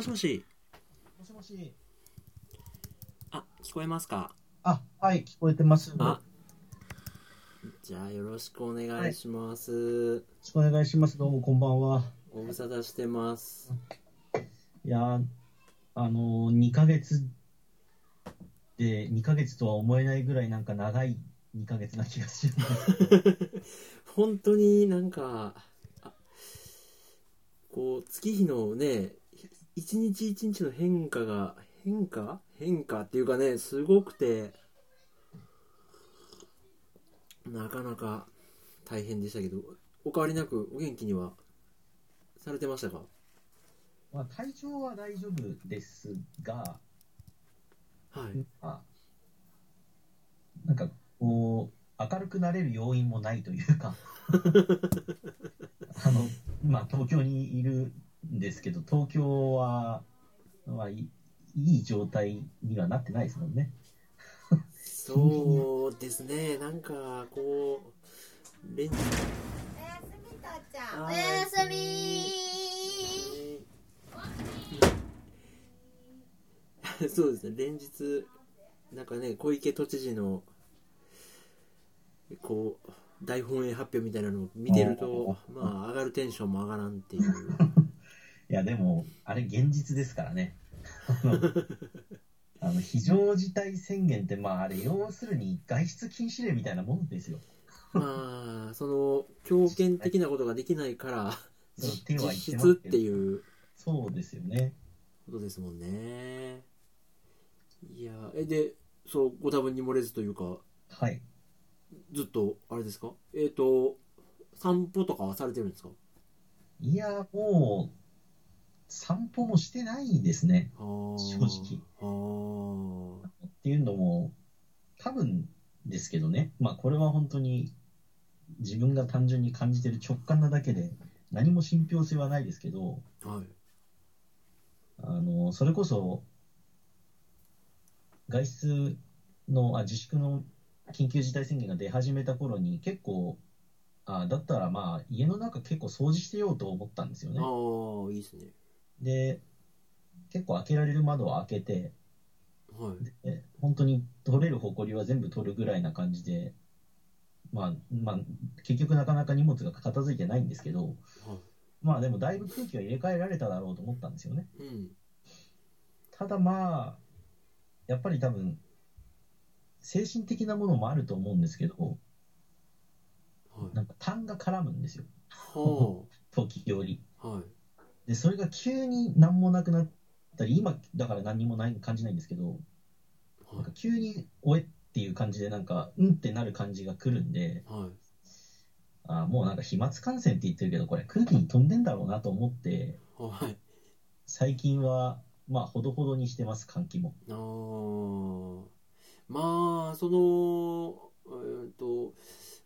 もしもし。もしもし。あ、聞こえますか？あ、はい、聞こえてます。よあ、じゃあよろしくお願いします。ろしくお願いします。どうもこんばんは。ご無沙汰してます。いやー、あのー、2ヶ月で、2ヶ月とは思えないぐらいなんか長い2ヶ月な気がするんです。本当になんか、あこう、月日のね、一日一日の変化が、変化？変化っていうかね、すごくて、なかなか大変でしたけど、お変わりなくお元気にはされてましたか？まあ、体調は大丈夫ですが、はい。まあ、なんかこう、明るくなれる要因もないというか、あの、まあ、東京にいるんですけど、東京は、まあ、いいい状態にはなってないですもんね。そうですね、なんかこう、連日、おやすみとちゃん。はいおやすみ。そうですね、連日、なんかね、小池都知事の、こう、大本営発表みたいなのを見てると、まあ、上がるテンションも上がらんっていう。いや、でも、あれ現実ですからね。あの非常事態宣言って、まあ、あれ、要するに外出禁止令みたいなもんですよ。まあ、その、強権的なことができないから、実質っていうそうですよね。ことですもんね。いや、え、で、そう、ご多分に漏れずというか、はい。ずっと、あれですか？えっ、と、散歩とかはされてるんですか？いや、もう、散歩もしてないですね。正正直。あっていうのも、多分ですけどね、まあ、これは本当に自分が単純に感じてる直感なだけで、何も信憑性はないですけど、あはいあの、それこそ、外出の、あ、自粛の緊急事態宣言が出始めた頃に結構、あ、だったらまあ、家の中結構掃除してようと思ったんですよね。ああいいですねで、結構開けられる窓を開けて、はい。で本当に取れる埃は全部取るぐらいな感じで、まあ、まあ、結局なかなか荷物が片付いてないんですけど、はい。まあでもだいぶ空気は入れ替えられただろうと思ったんですよね。うん。ただまあ、やっぱり多分、精神的なものもあると思うんですけど、はい。なんか痰が絡むんですよ、は 時折。あはいで、それが急に何もなくなったり、今だから何にもない感じないんですけど、なんはか急におえっていう感じで、なんか、うんってなる感じが来るんで、いはい。あもうなんか飛沫感染って言ってるけど、これ空気に飛んでんだろうなと思って、はい。最近は、まあ、ほどほどにしてます、換気も。あー。まあそのえっと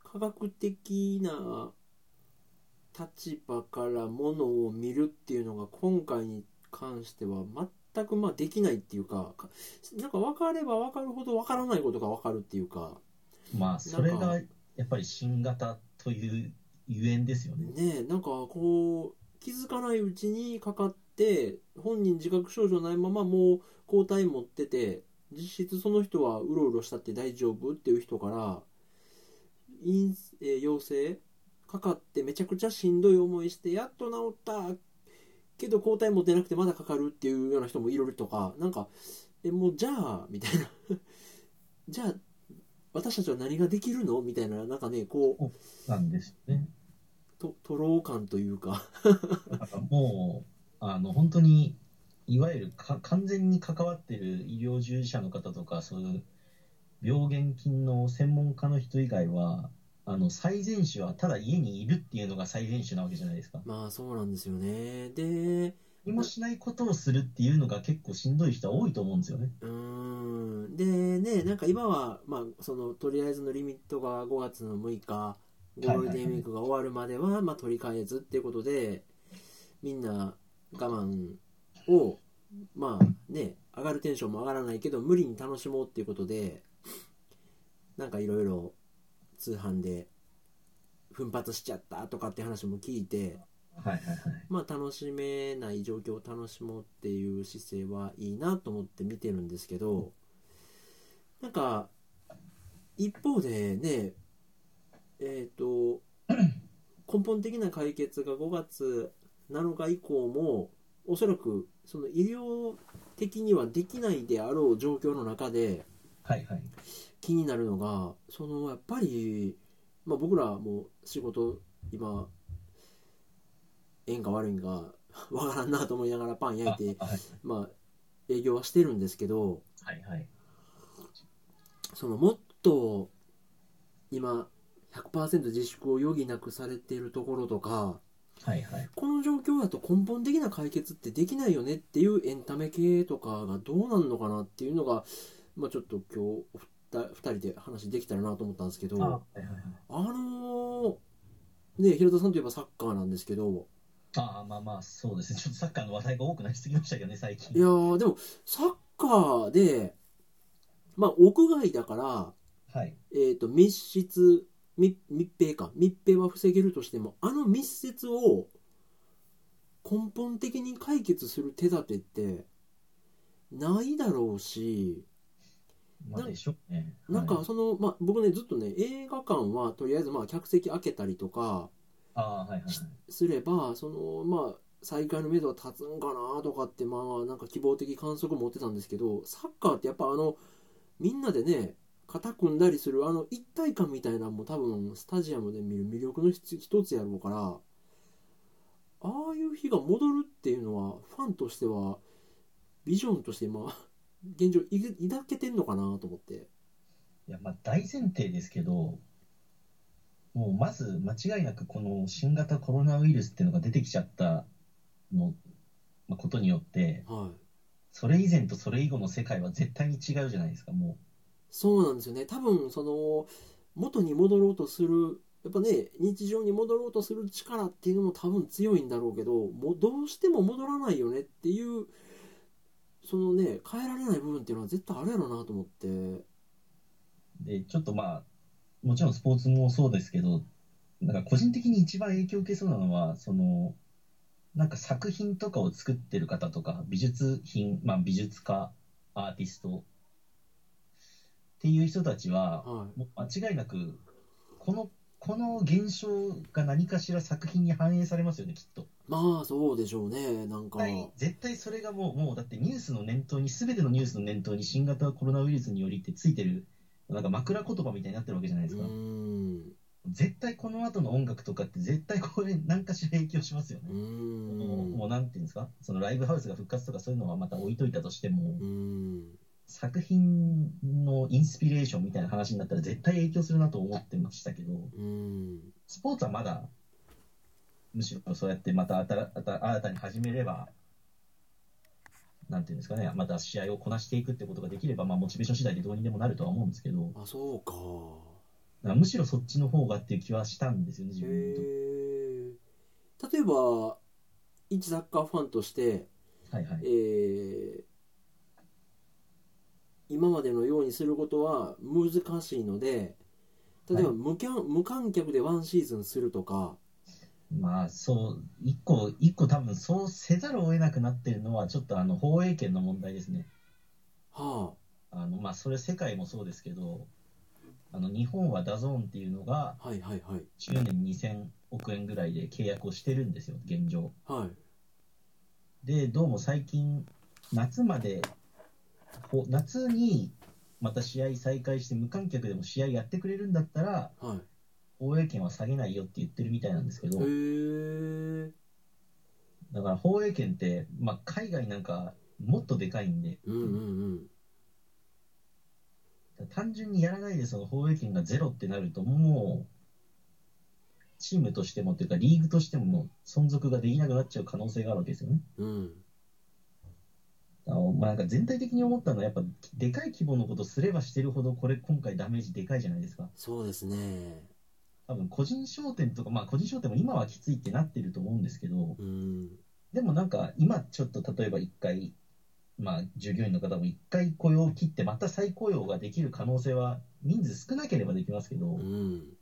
科学的な立場からものを見るっていうのが今回に関しては全くまあできないっていうかかなんか分かれば分かるほど分からないことが分かるっていうかまあ、それがやっぱり新型というゆえんですよね。ねえなんかこう気づかないうちにかかって本人自覚症状ないままもう抗体持ってて実質その人はうろうろしたって大丈夫っていう人から陰、えー陽性かかってめちゃくちゃしんどい思いしてやっと治ったけど抗体持ってなくてまだかかるっていうような人もいるとかなんかえもうじゃあみたいな じゃあ私たちは何ができるのみたいななんかねこうなんですね。と徒労感という かもう、あの、本当に、いわゆるか完全に関わってる医療従事者の方とか、そういう病原菌の専門家の人以外は、あの、最善手はただ家にいるっていうのが最善手なわけじゃないですか。まあそうなんですよねで何もしないことをするっていうのが結構しんどい人は多いと思うんですよね。うーんでねなんか今はまあそのとりあえずのリミットが5月の6日ゴールデンウィークが終わるまではまあ取り替えずっていうことでみんな我慢をまあね上がるテンションも上がらないけど無理に楽しもうっていうことでなんかいろいろ通販で奮発しちゃったとかって話も聞いてはいはいはい。まあ、楽しめない状況を楽しもうっていう姿勢はいいなと思って見てるんですけどなんか一方でねえっ、と 根本的な解決が5月7日以降もおそらくその医療的にはできないであろう状況の中ではいはい。気になるのがそのやっぱり、まあ、僕らも仕事今縁が悪いんか わからんなと思いながらパン焼いてまあ営業はしてるんですけどはいはい。そのもっと今100%自粛を余儀なくされているところとかはいはい。この状況だと根本的な解決ってできないよねっていうエンタメ系とかがどうなんのかなっていうのが、まあ、ちょっと今日2人で話できたらなと思ったんですけど。あはいはいはい。あのーね平田さんといえばサッカーなんですけどああ、まあまあ、そうですね。ちょっとサッカーの話題が多くなりすぎましたけどね、最近。いやーでもサッカーでまあ屋外だから、はい。えー、と密室密密閉か密閉は防げるとしてもあの密接を根本的に解決する手立てってないだろうしなまあでしょうね。なんかはい、その、まあ、僕ねずっとね映画館はとりあえずまあ客席開けたりとかああ、はいはいはい。すればそのまあ再開の目処が立つんかなとかってまあなんか希望的観測持ってたんですけどサッカーってやっぱあのみんなでね肩組んだりするあの一体感みたいなのも多分スタジアムで見る魅力の一一つやろうからああいう日が戻るっていうのはファンとしてはビジョンとしてまあ現状い抱けてんのかなと思って。いや、まあ大前提ですけど、もうまず間違いなくこの新型コロナウイルスっていうのが出てきちゃったの、まあ、ことによって、はい。それ以前とそれ以後の世界は絶対に違うじゃないですか、もそうなんですよね。多分その元に戻ろうとするやっぱね日常に戻ろうとする力っていうのも多分強いんだろうけどもうどうしても戻らないよねっていうそのね変えられない部分っていうのは絶対あるやろうなと思ってう。で、ちょっとまあ、もちろんスポーツもそうですけど、なんか個人的に一番影響を受けそうなのは、その、なんか作品とかを作ってる方とか、美術品、まあ美術家、アーティストっていう人たちは、はいもう間違いなく、この、この現象が何かしら作品に反映されますよね、きっと。まあそうでしょうね。なんか。絶対絶対それがもう、もうだってニュースの念頭に、すべてのニュースの念頭に新型コロナウイルスによりってついてる、なんか枕言葉みたいになってるわけじゃないですか。絶対この後の音楽とかって絶対これ何かしら影響しますよね。もうもうなんていうんですか、そのライブハウスが復活とかそういうのはまた置いといたとしても、作品のインスピレーションみたいな話になったら絶対影響するなと思ってましたけど、スポーツはまだ、むしろそうやってまた新た新たに始めれば、なんていうんですかね、また試合をこなしていくってことができれば、まあ、モチベーション次第でどうにでもなるとは思うんですけど、あそうかだからむしろそっちの方がっていう気はしたんですよね、自へ分と。え例えば一サッカーファンとしてはいはいえ。ー今までのようにすることは難しいので例えばはい無キャン無観客でワンシーズンするとかまあ、そう、一個、一個多分そうせざるを得なくなってるのは、ちょっとあの、放映権の問題ですね。はあの、まあ、それ世界もそうですけど、あの、日本は DAZN っていうのが、あはいはいはい10年2000億円ぐらいで契約をしてるんですよ、現状。はいで、どうも最近、夏まで、ほ夏にまた試合再開して無観客でも試合やってくれるんだったら、はい放映権は下げないよって言ってるみたいなんですけど、だから放映権って、まあ、海外なんかもっとでかいんで、うんうんうん。単純にやらないでその放映権がゼロってなると、もう、チームとしてもっていうか、リーグとしてももう存続ができなくなっちゃう可能性があるわけですよね。うん。あのまあ、なんか全体的に思ったのは、やっぱ、でかい規模のことすればしてるほど、これ、今回ダメージでかいじゃないですか。そうですね多分、個人商店とか、まあ、個人商店も今はきついってなってると思うんですけど、うん。でもなんか、今ちょっと例えば一回、まあ、従業員の方も一回雇用を切って、また再雇用ができる可能性は、人数少なければできますけど、うん。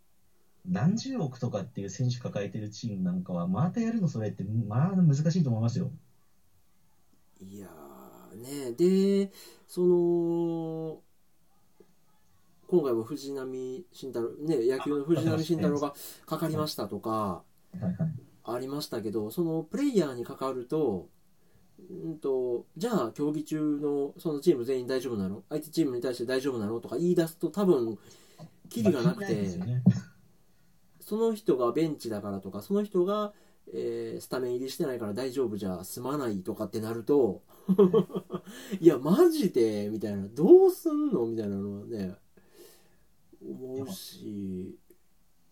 何十億とかっていう選手抱えてるチームなんかは、またやるのそれって、まあ難しいと思いますよ。いやーね。でその今回も藤波慎太郎ね野球の藤波慎太郎がかかりましたとか。ありましたけどそのプレイヤーにかかるとうんとじゃあ競技中のそのチーム全員大丈夫なの？相手チームに対して大丈夫なの？とか言い出すと多分キリがなくて。その人がベンチだからとかその人が、えースタメン入りしてないから大丈夫じゃ済まないとかってなると いやマジで？みたいなどうすんの？みたいなのはね思うし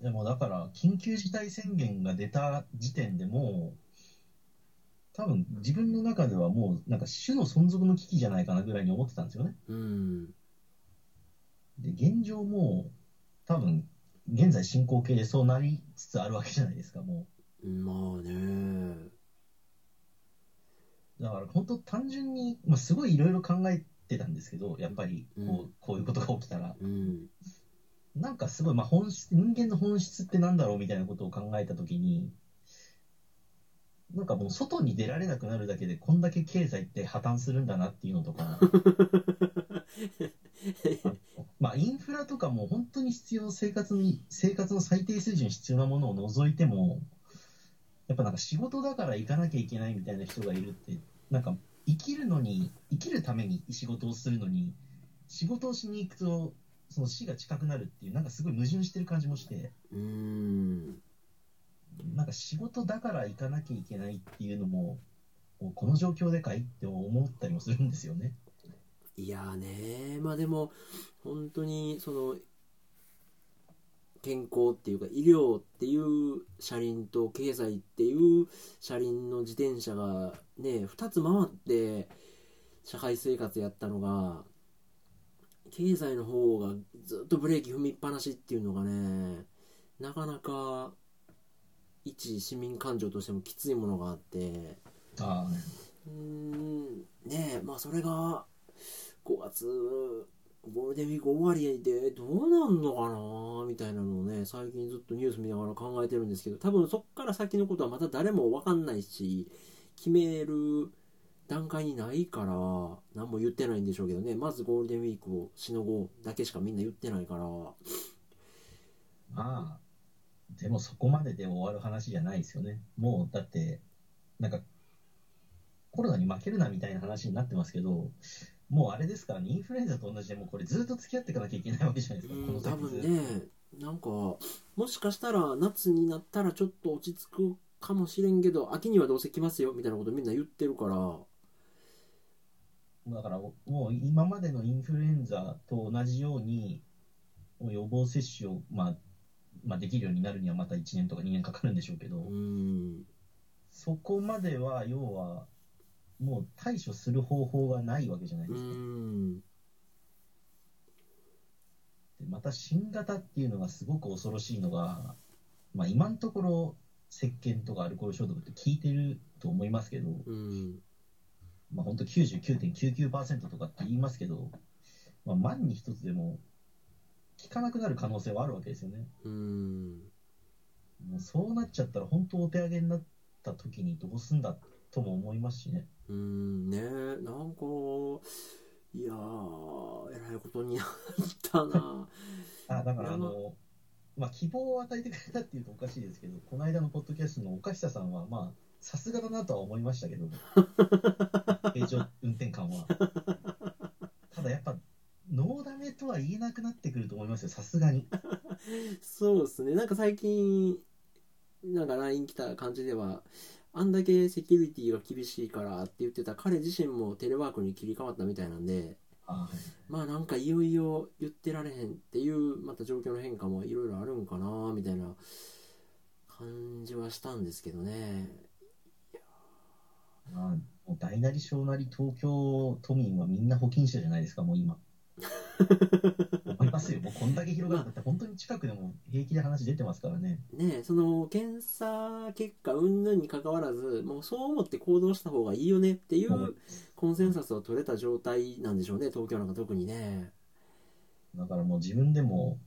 でもだから、緊急事態宣言が出た時点でもう、多分自分の中ではもう、なんか種の存続の危機じゃないかなぐらいに思ってたんですよね。うんで、現状もう、多分、現在進行形でそうなりつつあるわけじゃないですか、もまあねう。だから本当単純に、まあ、すごいいろいろ考えてたんですけど、やっぱりこう、うんこういうことが起きたら。うんなんかすごい、まあ、本質、人間の本質ってなんだろうみたいなことを考えたときに、なんかもう外に出られなくなるだけで、こんだけ経済って破綻するんだなっていうのとか、まあ、インフラとかも本当に必要、生活に、生活の最低水準に必要なものを除いても、やっぱなんか仕事だから行かなきゃいけないみたいな人がいるって、なんか生きるのに、生きるために仕事をするのに、仕事をしに行くと、その死が近くなるっていう、なんかすごい矛盾してる感じもして、うん。なんか仕事だから行かなきゃいけないっていうのも、この状況でかいって思ったりもするんですよね。いやーねまあでも本当にその健康っていうか医療っていう車輪と経済っていう車輪の自転車がね2つ回って社会生活やったのが経済の方がずっとブレーキ踏みっぱなしっていうのがねなかなか一市民感情としてもきついものがあって。あうーんねえまあそれが5月ゴールデンウィーク終わりでどうなんのかなみたいなのをね最近ずっとニュース見ながら考えてるんですけど多分そっから先のことはまた誰も分かんないし決める段階にないから何も言ってないんでしょうけどね。まずゴールデンウィークをしのごうだけしかみんな言ってないから。まあ、でもそこまでで終わる話じゃないですよね。もうだって、なんか、コロナに負けるなみたいな話になってますけど、もうあれですからね、インフルエンザと同じで、もうこれずっと付き合っていかなきゃいけないわけじゃないですか、多分ねなんかもしかしたら夏になったらちょっと落ち着くかもしれんけど秋にはどうせ来ますよみたいなことみんな言ってるからだからもう今までのインフルエンザと同じように、予防接種を、まあ、まあ、できるようになるにはまた1年とか2年かかるんでしょうけど、うん。そこまでは要は、もう対処する方法がないわけじゃないでうすか。ん。でまた新型っていうのがすごく恐ろしいのが、まあ、今のところ石鹸とかアルコール消毒って効いてると思いますけど、うんまあ、本当99.99%とかって言いますけど、まあ、万に一つでも効かなくなる可能性はあるわけですよね。うんもうそうなっちゃったら本当お手上げになった時にどうすんだとも思いますしね。うんねなんかいやーえらいことになったな あだからあの、まあ、希望を与えてくれたっていうとおかしいですけど、この間のポッドキャストの岡下さんは、まあ、さすがだなとは思いましたけど、平常運転感は。ただやっぱ、ノーダメとは言えなくなってくると思いますよ、さすがに。そうですねなんか最近なんか LINE 来た感じではあんだけセキュリティが厳しいからって言ってた彼自身もテレワークに切り替わったみたいなんであまあなんかいよいよ言ってられへんっていうまた状況の変化もいろいろあるんかなみたいな感じはしたんですけどねまあ、もう大なり小なり東京都民はみんな保菌者じゃないですか、もう今。思いますよ、もうこんだけ広がるんだって、本当に近くでも平気で話出てますからね。ねその検査結果云々にかかわらずもうそう思って行動した方がいいよねっていうコンセンサスを取れた状態なんでしょうね東京なんか特にねだからもう自分でも、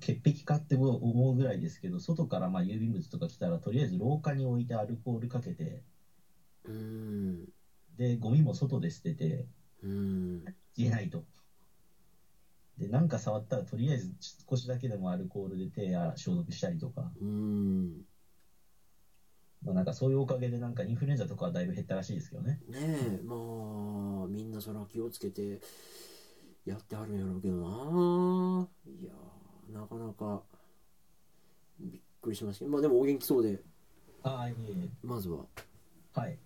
潔癖かって思うぐらいですけど、外からまあ郵便物とか来たら、とりあえず廊下に置いてアルコールかけて、うん。で、ゴミも外で捨てて、うん。ないと。で、なんか触ったら、とりあえず少しだけでもアルコールで手や消毒したりとか、うん。まあ、なんかそういうおかげで、なんかインフルエンザとかはだいぶ減ったらしいですけどね。ねえ。まあみんなそら気をつけてやってはるんやろうけどな。いやーなかなかびっくりしました。けどまあでもお元気そうで。ああ、いえいえ。まずは。はい。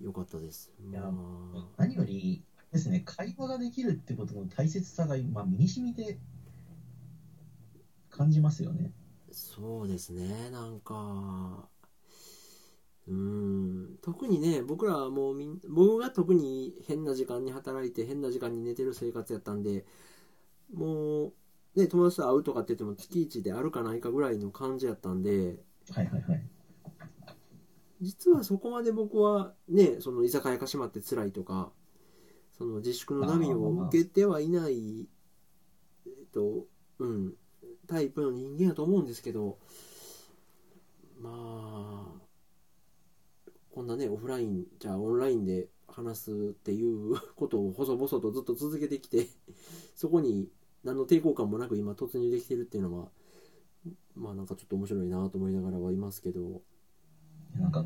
良かったですいやまあ何よりですね、会話ができるってことの大切さが、まあ、身に染みて感じますよね。そうですねなんかうん特にね僕らはもうみん僕が特に変な時間に働いて変な時間に寝てる生活やったんでもうね友達と会うとかって言っても月1であるかないかぐらいの感じやったんではいはいはい。実はそこまで僕はねその居酒屋が閉まって辛いとかその自粛の波を受けてはいないえっとうんタイプの人間やと思うんですけどまあこんなねオフラインじゃあオンラインで話すっていう ことを細々とずっと続けてきてそこに何の抵抗感もなく今突入できてるっていうのはまあなんかちょっと面白いなと思いながらはいますけど。なんか、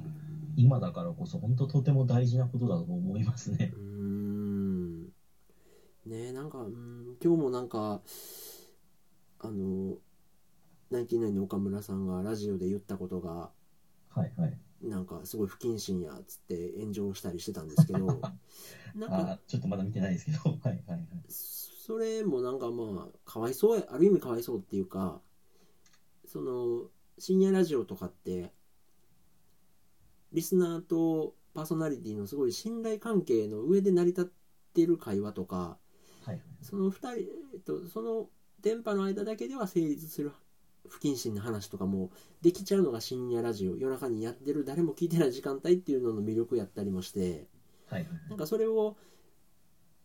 今だからこそ、本当とても大事なことだと思いますねう。ーんねえなんかうん今日もなんかあのナインティナインの岡村さんがラジオで言ったことがはいはい。なんかすごい不謹慎やっつって炎上したりしてたんですけど なんかあちょっとまだ見てないですけど、はいはいはい。それもなんかまあかわいそうやある意味かわいそうっていうかその深夜ラジオとかってリスナーとパーソナリティのすごい信頼関係の上で成り立ってる会話とかはいはい。その2人、えっと、その電波の間だけでは成立する不謹慎な話とかもできちゃうのが深夜ラジオ夜中にやってる誰も聞いてない時間帯っていうのの魅力やったりもしてはいはいなんかそれを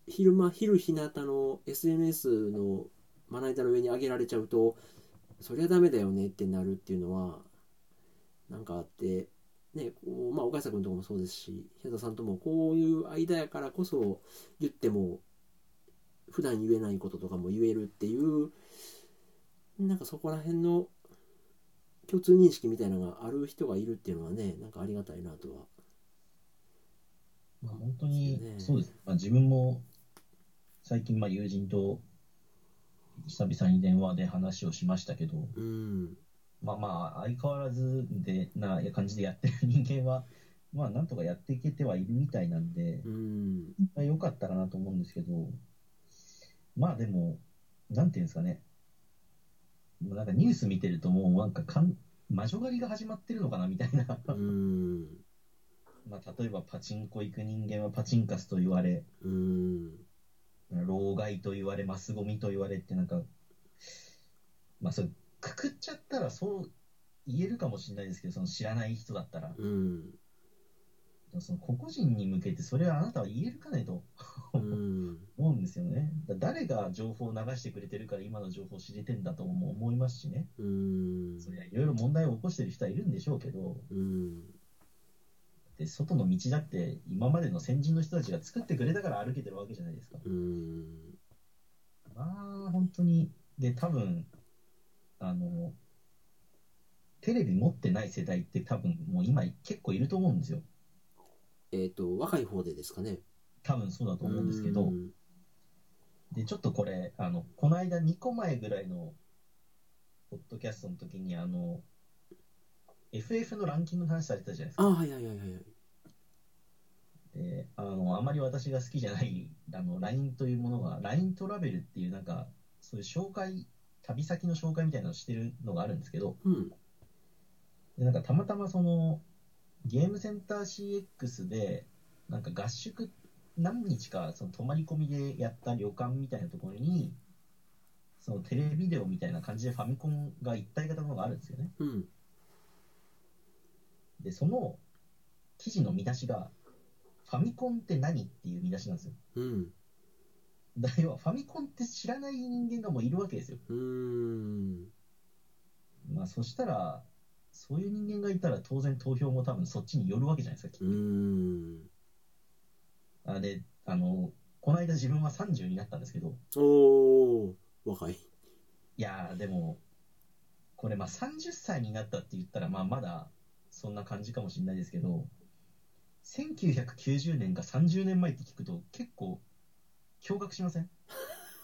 昼間昼日向の SNS のまな板の上に上げられちゃうとそりゃダメだよねってなるっていうのはなんかあってねこうまあ岡下君とかもそうですし平田さんともこういう間やからこそ言っても普段言えないこととかも言えるっていうなんかそこら辺の共通認識みたいなのがある人がいるっていうのはねなんかありがたいなとは。まあ、本当にね。そうです、まあ、自分も最近まあ友人と久々に電話で話をしましたけど、うんまあまあ相変わらずでな感じでやってる人間はまあなんとかやっていけてはいるみたいなんで、うん。まあ良かったらなと思うんですけどまあでもなんていうんですかね。なんかニュース見てるともうなんかかん魔女狩りが始まってるのかなみたいな。うん。まあ例えばパチンコ行く人間はパチンカスと言われうん。老害と言われ、マスゴミと言われって、なんか、まあ、それ、くくっちゃったらそう言えるかもしれないですけど、その知らない人だったら、うん。その個々人に向けて、それはあなたは言えるかねと。うん。思うんですよね。だ誰が情報を流してくれてるから今の情報を知れてんだとも思いますしね。うん。そりゃいろいろ問題を起こしてる人はいるんでしょうけど、うん。で外の道だって今までの先人の人たちが作ってくれたから歩けてるわけじゃないですか。うん。まあ、本当に、で、多分、あの、テレビ持ってない世代って多分もう今結構いると思うんですよ。えっ、と若い方でですかね多分そうだと思うんですけどう、んで、ちょっとこれ、あの、この間2個前ぐらいの、ポッドキャストの時に、あの、FF のランキングの話されてたじゃないですか。あはいはいはいはいで、あの、あまり私が好きじゃない、あの、LINE というものが、LINE トラベルっていうなんか、そういう紹介、旅先の紹介みたいなのをしてるのがあるんですけど、うん。でなんかたまたまそのゲームセンター CX でなんか合宿何日かその泊まり込みでやった旅館みたいなところにそのテレビデオみたいな感じでファミコンが一体型ののがあるんですよね。うん。でその記事の見出しがファミコンって何っていう見出しなんですよ。うんだ要はファミコンって知らない人間がもういるわけですよ。うん。まあそしたら、そういう人間がいたら当然投票も多分そっちに寄るわけじゃないですか、きっうーん。と。あで、あの、この間自分は30になったんですけど、おお若い。いやーでも、これまあ30歳になったって言ったら、まあまだそんな感じかもしれないですけど、1990年が30年前って聞くと結構驚愕しません？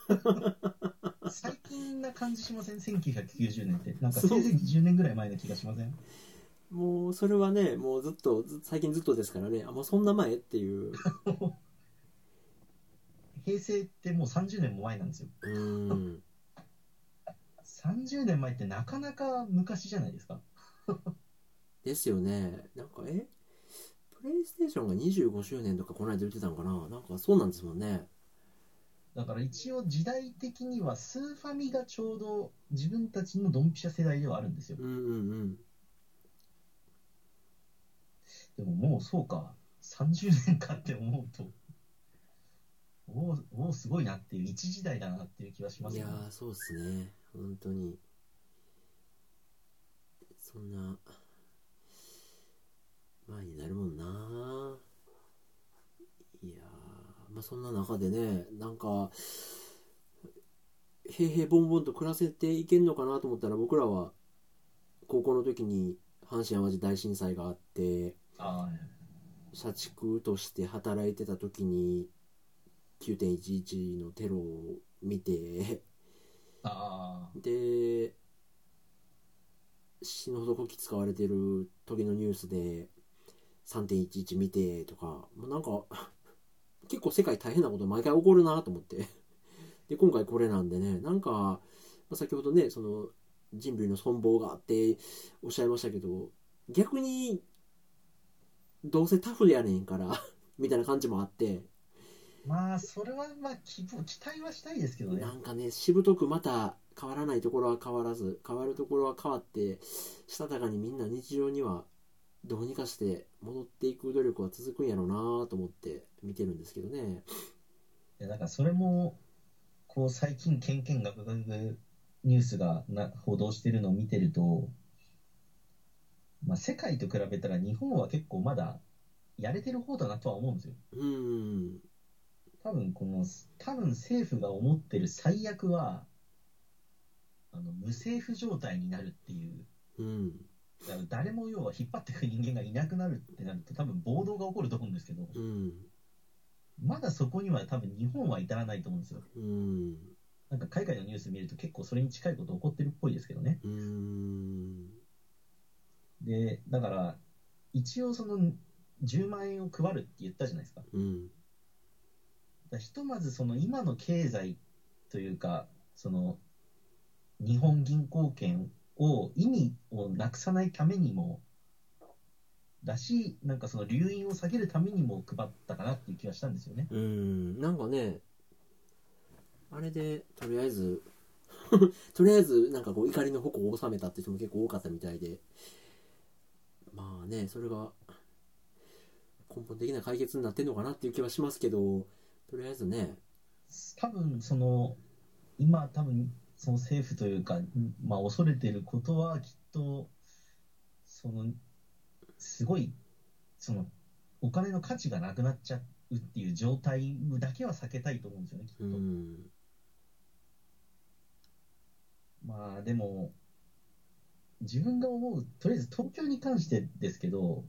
最近な感じしません ?1990 年って。なんかせいぜい20年ぐらい前の気がしません？もうそれはねもうずっとず最近ずっとですからね。あもうそんな前っていう。平成ってもう30年も前なんですよ。うーん 30年前ってなかなか昔じゃないですか。ですよね。なんかえ？プレイステーションが25周年とかこの間言ってたのかな？なんかそうなんですもんねだから一応時代的にはスーファミがちょうど自分たちのドンピシャ世代ではあるんですよ。うんうんうん。でももうそうか、30年かって思うと、おーおーすごいなっていう、一時代だなっていう気はしますよね。いやーそうっすね。本当に。そんな前になるもんなあそんな中でねなんか平々凡々と暮らせていけんのかなと思ったら僕らは高校の時に阪神・淡路大震災があってあ社畜として働いてた時に9.11のテロを見てで死ぬほどこき使われてる時のニュースで3.11見てとかもうなんか結構世界大変なこと毎回起こるなと思って で今回これなんでねなんか、まあ先ほどねその人類の存亡があっておっしゃいましたけど逆にどうせタフやねんから みたいな感じもあってまあ、それはまあ期待はしたいですけどね。なんかねしぶとくまた変わらないところは変わらず変わるところは変わってしたたかにみんな日常にはどうにかして戻っていく努力は続くんやろうなと思って見てるんですけどね。いやだからそれも、こう最近、けんけんがくがくニュースがな報道してるのを見てると、まあ、世界と比べたら日本は結構まだやれてる方だなとは思うんですよ。うーん。多分この、多分政府が思ってる最悪は、あの無政府状態になるっていう、うん誰も要は引っ張っていく人間がいなくなるってなると、多分暴動が起こると思うんですけど、うんまだそこには多分日本は至らないと思うんですよ。うんなんか海外のニュース見ると結構それに近いこと起こってるっぽいですけどね。うーんで、だから、一応その10万円を配るって言ったじゃないですか。だひとまずその今の経済というか、その日本銀行券を意味をなくさないためにも、だし、なんかその留飲を下げるためにも配ったかなっていう気がしたんですよね。うんなんかねあれでとりあえず とりあえずなんかこう怒りの矛を収めたって人も結構多かったみたいでまあねそれが根本的な解決になってんのかなっていう気はしますけどとりあえずね多分その今多分その政府というか、まあ、恐れていることはきっとそのすごいそのお金の価値がなくなっちゃうっていう状態だけは避けたいと思うんですよねきっと、うん。まあでも自分が思うとりあえず東京に関してですけど、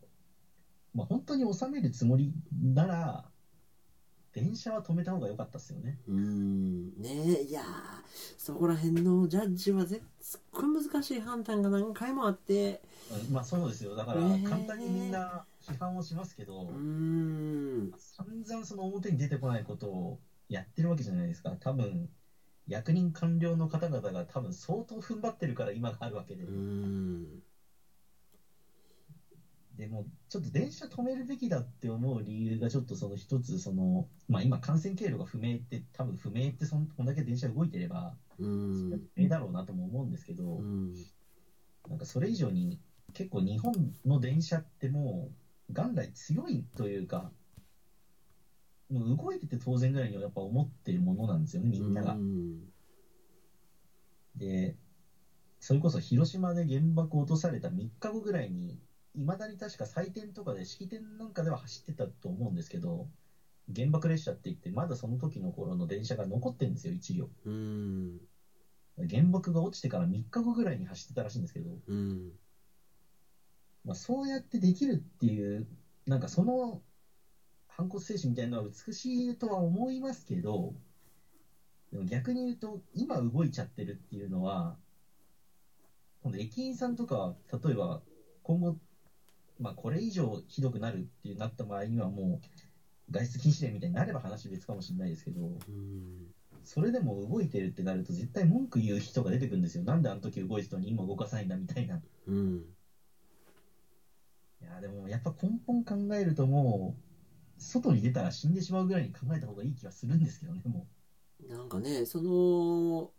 まあ、本当に収めるつもりなら電車は止めた方が良かったですよね。うん。ねえいやーそこら辺のジャッジはぜすっごい難しい判断が何回もあって。うんまあそうですよ。だから簡単にみんな批判をしますけど、うーん。散々その表に出てこないことをやってるわけじゃないですか。多分役人官僚の方々が多分相当踏ん張ってるから今があるわけで、うーんでもちょっと電車止めるべきだって思う理由がちょっとその一つその、まあ、今感染経路が不明って多分不明ってそんこんだけ電車動いてれば不明だろうなとも思うんですけど、うん。なんかそれ以上に結構日本の電車ってもう元来強いというかもう動いてて当然ぐらいにはやっぱ思ってるものなんですよねみんなが。うん。でそれこそ広島で原爆落とされた3日後ぐらいに、いまだに確か祭典とかで式典なんかでは走ってたと思うんですけど、原爆列車って言って、まだその時の頃の電車が残ってるんですよ、1両。うん原爆が落ちてから3日後ぐらいに走ってたらしいんですけど、うんまあ、そうやってできるっていう、なんかその反骨精神みたいなのは美しいとは思いますけど、でも逆に言うと、今動いちゃってるっていうのは、今度駅員さんとかは、例えば今後、まあ、これ以上ひどくなるっていうなった場合にはもう、外出禁止令みたいになれば話別かもしれないですけど、うんそれでも動いてるってなると、絶対文句言う人が出てくるんですよ。なんであの時動いてたのに今動かさないんだみたいな。うんいや、でもやっぱ根本考えるともう、外に出たら死んでしまうぐらいに考えた方がいい気はするんですけどね、もなんかねその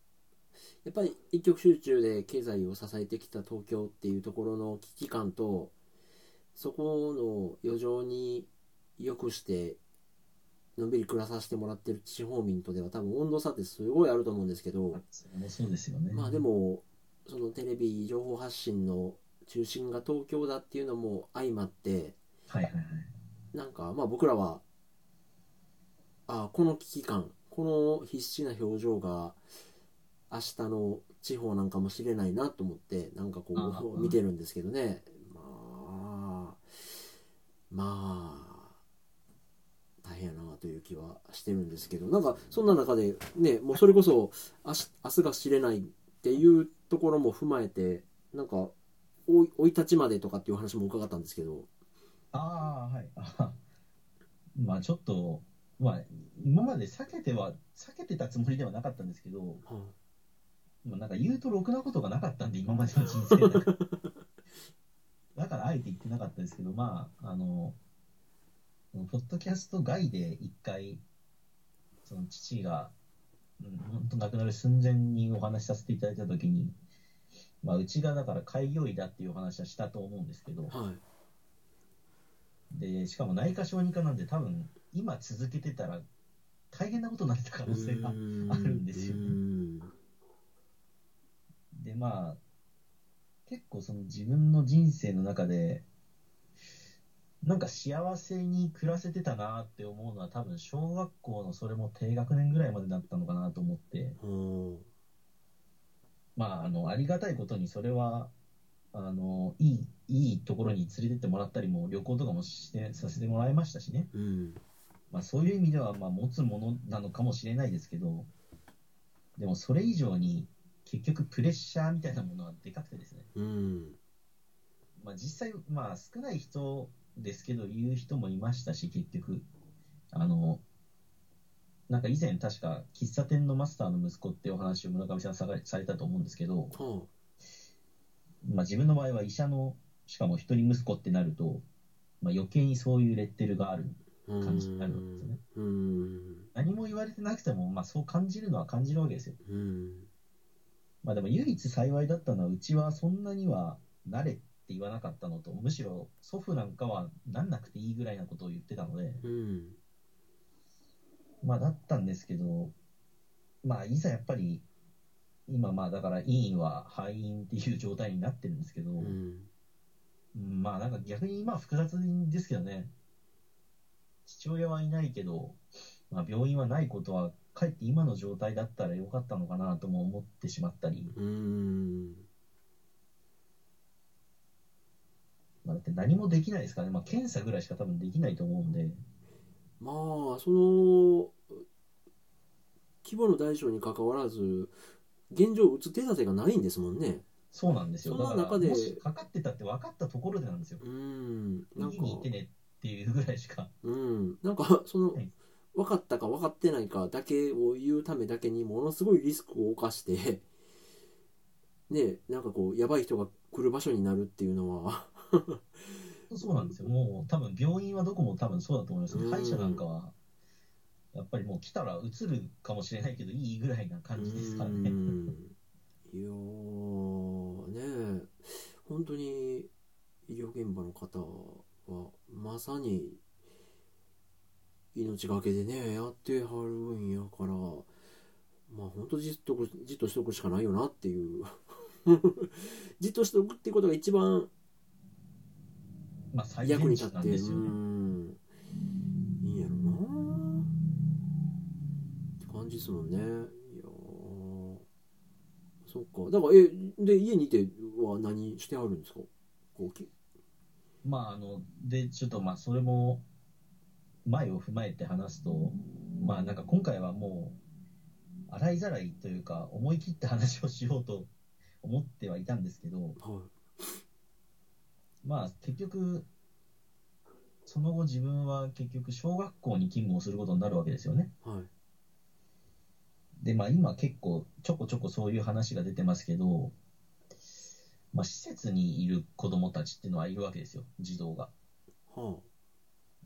やっぱり一極集中で経済を支えてきた東京っていうところの危機感とそこの余剰によくしてのんびり暮らさせてもらってる地方民とでは多分温度差ってすごいあると思うんですけどう。そうですよね。まあでもそのテレビ情報発信の中心が東京だっていうのも相まってはいはいはい。なんかまあ僕らはあこの危機感この必死な表情が明日の地方なんかもしれないなと思ってなんかこう見てるんですけどねまあまあ大変やなという気はしてるんですけどなんかそんな中でねもうそれこそ明日明日が知れないっていうところも踏まえてなんか生い立ちまでとかっていう話も伺ったんですけどああ、はい。あ まあちょっと、まあ今まで避けては、避けてたつもりではなかったんですけど、はまあなんか言うとろくなことがなかったんで、今までの人生で。だからあえて言ってなかったですけど、まあ、あの、ポッドキャスト外で一回、その父が、うん、本当亡くなる寸前にお話しさせていただいたときに、まあ、うちがだから開業医だっていうお話はしたと思うんですけど、はい。で、しかも内科小児科なんで多分、今続けてたら大変なことになってた可能性があるんですよね。うん。で、まあ、結構その自分の人生の中で、なんか幸せに暮らせてたなって思うのは多分小学校のそれも低学年ぐらいまでだったのかなと思って、うん。まあ、あの、ありがたいことにそれは、あの、いい、いいところに連れてってもらったりも旅行とかもして、させてもらいましたしね。うん。まあそういう意味では、まあ持つものなのかもしれないですけど、でもそれ以上に結局プレッシャーみたいなものはでかくてですね。うんまあ、実際、まあ、少ない人ですけど、言う人もいましたし、結局、あの、なんか以前、確か喫茶店のマスターの息子ってお話を村上さんされたと思うんですけど、はまあ、自分の場合は医者の、しかも一人息子ってなると、まあ、余計にそういうレッテルがある。あ感じになるわけですねうん何も言われてなくても、まあ、そう感じるのは感じるわけですよ。うんまあ、でも唯一幸いだったのは、うちはそんなには慣れって言わなかったのと、むしろ祖父なんかはなんなくていいぐらいなことを言ってたので、うん。まあ、だったんですけど、まあ、いざやっぱり、今、まあ、だから、委員は敗因っていう状態になってるんですけど、ううんんまあ、なんか逆に今は複雑ですけどね、父親はいないけど、まあ、病院はないことは、かえって今の状態だったらよかったのかなとも思ってしまったり、うん。まあ、だって何もできないですからね、まあ、検査ぐらいしか多分できないと思うんで、まあその規模の大小に関わらず現状打つ手立てがないんですもんね。そうなんですよ。そんな中でかかってたって分かったところでなんですよ。うん。なん家かに行ってねっていうぐらいしか。うん。なんかそのはい分かったか分かってないかだけを言うためだけにものすごいリスクを冒してねなんかこうやばい人が来る場所になるっていうのはそうなんですよ。もう多分病院はどこも多分そうだと思います。うん歯医者なんかは、やっぱりもう来たら移るかもしれないけど、いいぐらいな感じですからうね。んいやーねえ本当に医療現場の方はまさに命がけでねやってはるんやからまあ本当じっとじっとしとくしかないよなっていう。じっとしておくっていうことが一番まあ、最役に善立ってるう地なんですよね。ん。いいんやろな。って感じですもんね。いやー。そっか。だからえで家にいては何してはるんですか？まあ、あの、で、ちょっとまあ、それも、前を踏まえて話すと、まあ、なんか今回はもう、洗いざらいというか、思い切って話をしようと思ってはいたんですけど、はまあ、結局、その後自分は結局小学校に勤務をすることになるわけですよね。いはいで、まあ今結構ちょこちょこそういう話が出てますけど、まあ施設にいる子供たちっていうのはいるわけですよ、児童が。は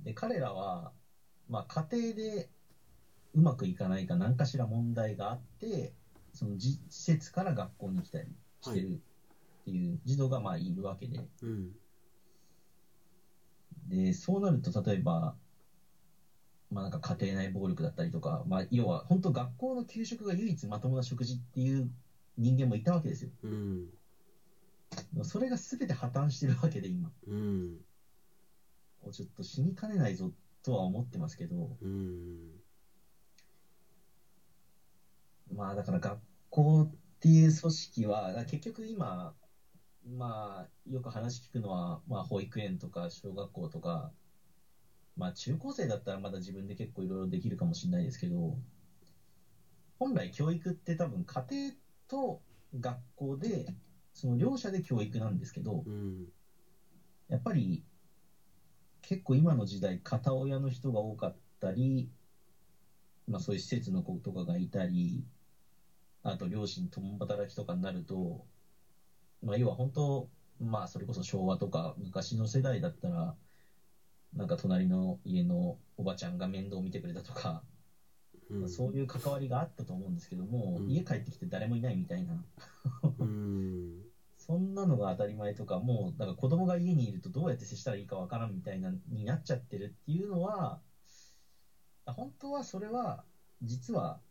で、彼らは、まあ家庭でうまくいかないか何かしら問題があって、そのじ施設から学校に来たりしてるっていう児童がまあいるわけで、あうんで、そうなると、例えば、まあなんか家庭内暴力だったりとか、まあ要は本当学校の給食が唯一まともな食事っていう人間もいたわけですよ。うんそれが全て破綻してるわけで今。うんちょっと死にかねないぞとは思ってますけど、うんまあだから学校っていう組織は、結局今、まあよく話聞くのは、まあ保育園とか小学校とか、まあ中高生だったらまだ自分で結構いろいろできるかもしれないですけど、本来教育って多分家庭と学校で、その両者で教育なんですけど、うん。やっぱり結構今の時代片親の人が多かったり、まあ、そういう施設の子とかがいたりあと両親共働きとかになると、まあ、要は本当まあそれこそ昭和とか昔の世代だったらなんか隣の家のおばちゃんが面倒見てくれたとか、うん。まあそういう関わりがあったと思うんですけども、うん。家帰ってきて誰もいないみたいな。うんそんなのが当たり前とか、もう、だから子供が家にいるとどうやって接したらいいかわからんみたいな、になっちゃってるっていうのは、本当はそれは、実は、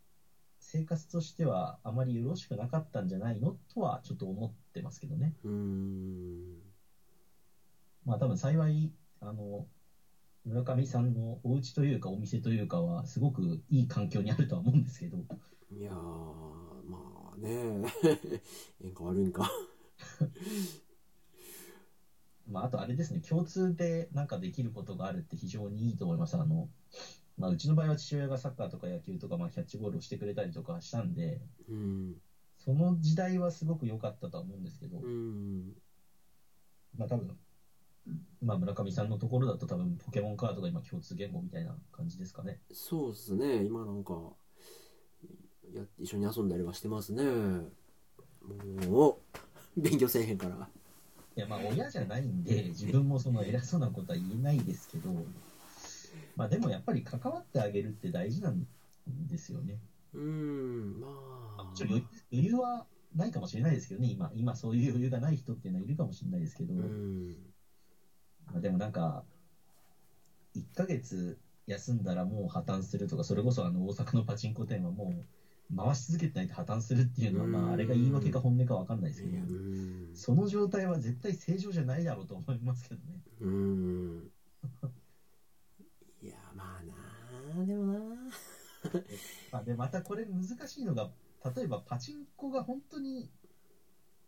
生活としてはあまりよろしくなかったんじゃないのとはちょっと思ってますけどね。うん。まあ多分幸い、あの、村上さんのお家というかお店というかは、すごくいい環境にあるとは思うんですけど、いやーまあね。ええんか悪いんか まあ、あとあれですね、共通でなんかできることがあるって非常にいいと思います。あの、まあ、うちの場合は父親がサッカーとか野球とか、まあ、キャッチボールをしてくれたりとかしたんで、うんその時代はすごく良かったとは思うんですけど、うんまあ多分、まあ村上さんのところだと多分ポケモンカードが今共通言語みたいな感じですかね。そうっすね今なんかや一緒に遊んだりはしてますねもう勉強せえへんから。いやまあ親じゃないんで、自分もその偉そうなことは言えないですけど、まあでもやっぱり関わってあげるって大事なんですよね。うんまあ。ちょ余余裕はないかもしれないですけどね、今、今そういう余裕がない人っていうのはいるかもしれないですけど、うん。まあでもなんか、1ヶ月休んだらもう破綻するとか、それこそあの大阪のパチンコ店はもう回し続けてないと破綻するっていうのは、まああれが言い訳か本音か分かんないですけど、うんその状態は絶対正常じゃないだろうと思いますけどね。うんいやまあなあでもなま あ、でまたこれ難しいのが、例えばパチンコが本当に、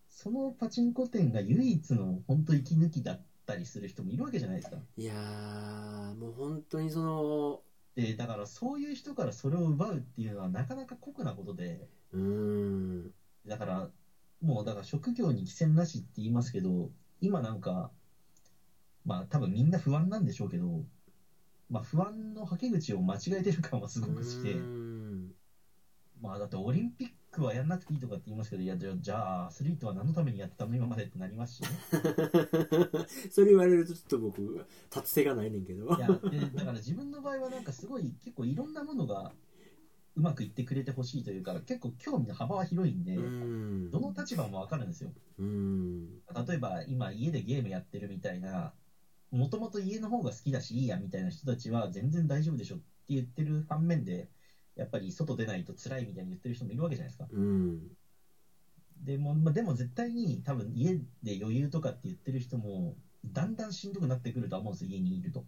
そのパチンコ店が唯一の本当息抜きだったりする人もいるわけじゃないですか。いやーもう本当にそので、だからそういう人からそれを奪うっていうのはなかなか酷なことで、うん。だから、もうだから職業に寄せなしって言いますけど、今なんか、まあ多分みんな不安なんでしょうけど、まあ不安のはけ口を間違えてる感はすごくして、うん。まあだってオリンピックはやんなくていいとかって言いますけど、いや、じゃあじゃあアスリートは何のためにやってたの？今までってなりますしね。それ言われるとちょっと僕立つ瀬がないねんけどいや、でだから自分の場合はなんかすごい結構いろんなものがうまくいってくれてほしいというか、結構興味の幅は広いんで、うんどの立場もわかるんですよ。うん例えば今家でゲームやってるみたいな、もともと家の方が好きだしいいやみたいな人たちは全然大丈夫でしょって言ってる反面で、やっぱり外出ないと辛いみたいに言ってる人もいるわけじゃないですか。うんでも、まあ、でも絶対に多分家で余裕とかって言ってる人も、だんだんしんどくなってくるとは思うんですよ、家にいると。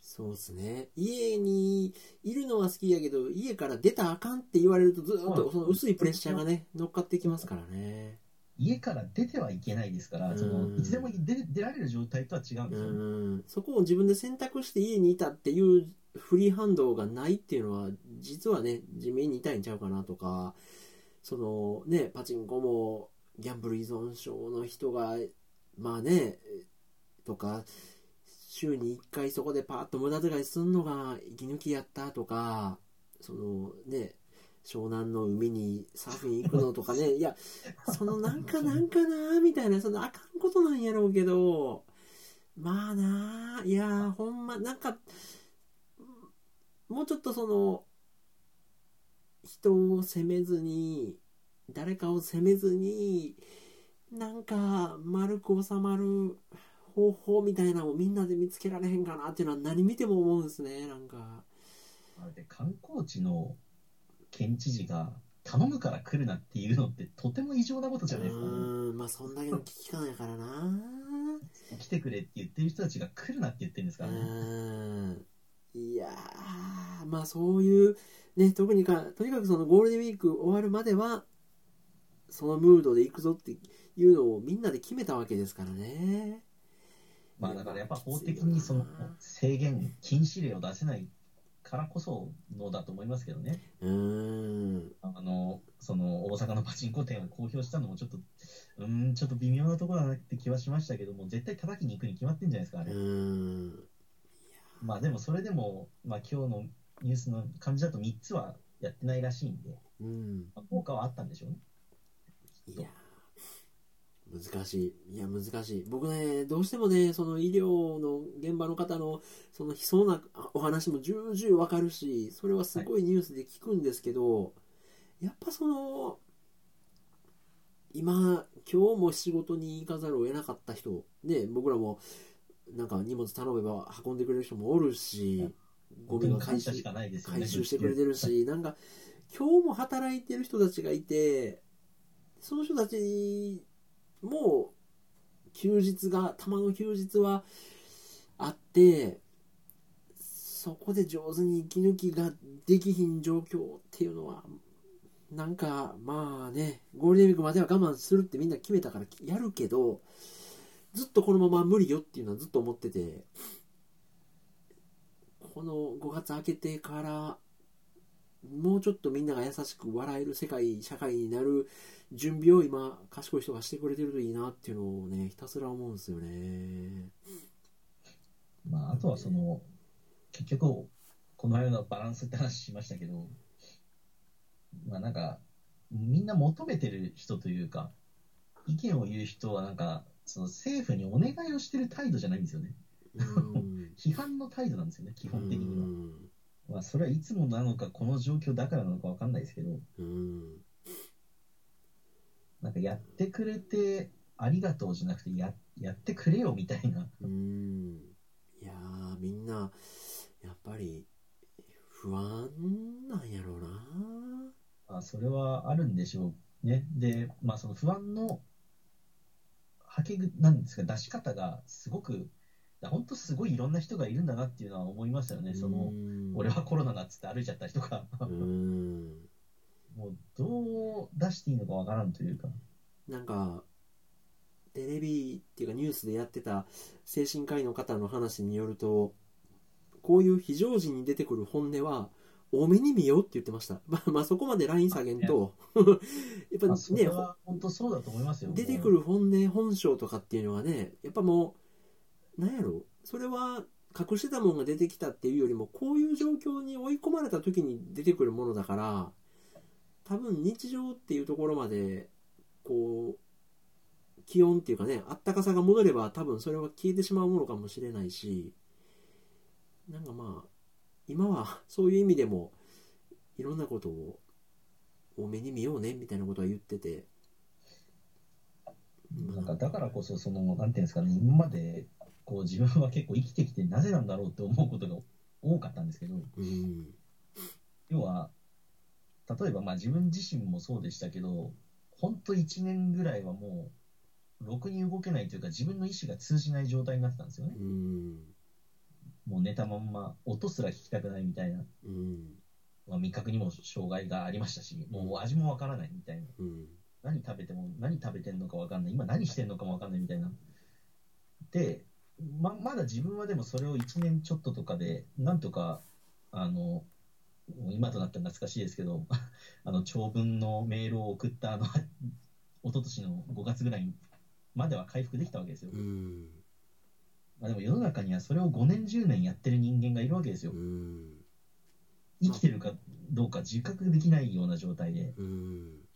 そうですね家にいるのは好きやけど家から出たらあかんって言われるとずーっとその薄いプレッシャーがね乗っかってきますからね家から出てはいけないですから、そのうんいつでも出出られる状態とは違うんうですよね。んそこを自分で選択して家にいたっていうフリーハンドがないっていうのは実はね地面にいたいんちゃうかなとかそのねパチンコもギャンブル依存症の人がまあねとか週に1回そこでパーッと無駄遣いすんのが息抜きやったとかそのね湘南の海にサーフィン行くのとかね いやそのなんかなんかなみたいなそのあかんことなんやろうけどまあなあいやーほんまなんかもうちょっとその人を責めずに誰かを責めずになんか丸く収まる方法みたいなのをみんなで見つけられへんかなっていうのは何見ても思うんですねなんかで観光地の県知事が頼むから来るなっていうのってとても異常なことじゃないですか、うんまあそんだけの危機感やからな来てくれって言ってる人たちが来るなって言ってるんですからね。いやーまあそういうね特にかとにかくそのゴールデンウィーク終わるまではそのムードで行くぞっていうのをみんなで決めたわけですからねまあだからやっぱ法的にその制限、禁止令を出せないからこそのだと思いますけどね。うーんあの、その大阪のパチンコ店を公表したのもちょっと、うーん、ちょっと微妙なところだなって気はしましたけども、絶対叩きに行くに決まってんじゃないですか、あうれ。ーんまあでもそれでも、まあ今日のニュースの感じだと3つはやってないらしいんで、うん。まあ効果はあったんでしょうね。いや難しい。いや難しい。僕ねどうしてもねその医療の現場の方のその悲壮なお話も重々わかるしそれはすごいニュースで聞くんですけど、やっぱその今今日も仕事に行かざるを得なかった人ね僕らもなんか荷物頼めば運んでくれる人もおるしゴミの回収。回収してくれてるし、なんか今日も働いてる人たちがいてその人たちも休日がたまの休日はあってそこで上手に息抜きができひん状況っていうのはなんかまあねゴールデンウィークまでは我慢するってみんな決めたからやるけどずっとこのまま無理よっていうのはずっと思っててこの5月明けてからもうちょっとみんなが優しく笑える世界社会になる準備を今賢い人がしてくれてるといいなっていうのをねひたすら思うんですよね。まあ、あとはその、結局、このようなバランスって話しましたけど、まあなんか、みんな求めてる人というか、意見を言う人はなんか、その政府にお願いをしてる態度じゃないんですよね。うん批判の態度なんですよね、基本的には。うんまあ、それはいつもなのか、この状況だからなのかわかんないですけど、うんなんかやってくれてありがとうじゃなくて、ややってくれよみたいな。うんいやーみんなやっぱり不安なんやろうなまあ、それはあるんでしょうね。で、まあ、その不安の、はけぐ、なんですか、出し方がすごく、本当すごいいろんな人がいるんだなっていうのは思いますよね。その、うん俺はコロナだっつって歩いちゃった人が、うん もうどう出していいのかわからんというか。なんかテレビっていうかニュースでやってた精神科医の方の話によるとこういう非常時に出てくる本音は多めに見ようって言ってました まあまあそこまでライン下げんと やっぱねは本当そうだと思いますよ。出てくる本音本性とかっていうのはねやっぱもうなんやろそれは隠してたもんが出てきたっていうよりもこういう状況に追い込まれた時に出てくるものだから多分日常っていうところまでこう気温っていうかねあったかさが戻れば多分それは消えてしまうものかもしれないしなんかまあ今はそういう意味でもいろんなことを多めに見ようねみたいなことは言ってて。なんかだからこそ、その、なんていうんですかね、今まで、こう自分は結構生きてきてなぜなんだろうって思うことが多かったんですけど、うん。要は、例えばまあ自分自身もそうでしたけど、本当1年ぐらいはもう、ろくに動けないというか、自分の意思が通じない状態になってたんですよね。うんもう寝たまんま、音すら聞きたくないみたいな。うんまあ、味覚にも障害がありましたし、もう味もわからないみたいな。うん何食べても、何食べてんのかわかんない。今何してんのかもわかんないみたいな。で、ま、まだ自分はでもそれを1年ちょっととかで、なんとか、あの、今となったら懐かしいですけど、あの、長文のメールを送った、あの、一昨年の5月ぐらいまでは回復できたわけですよ。うんまあ、でも世の中にはそれを5年、10年やってる人間がいるわけですよう。ん生きてるかどうか自覚できないような状態で。うん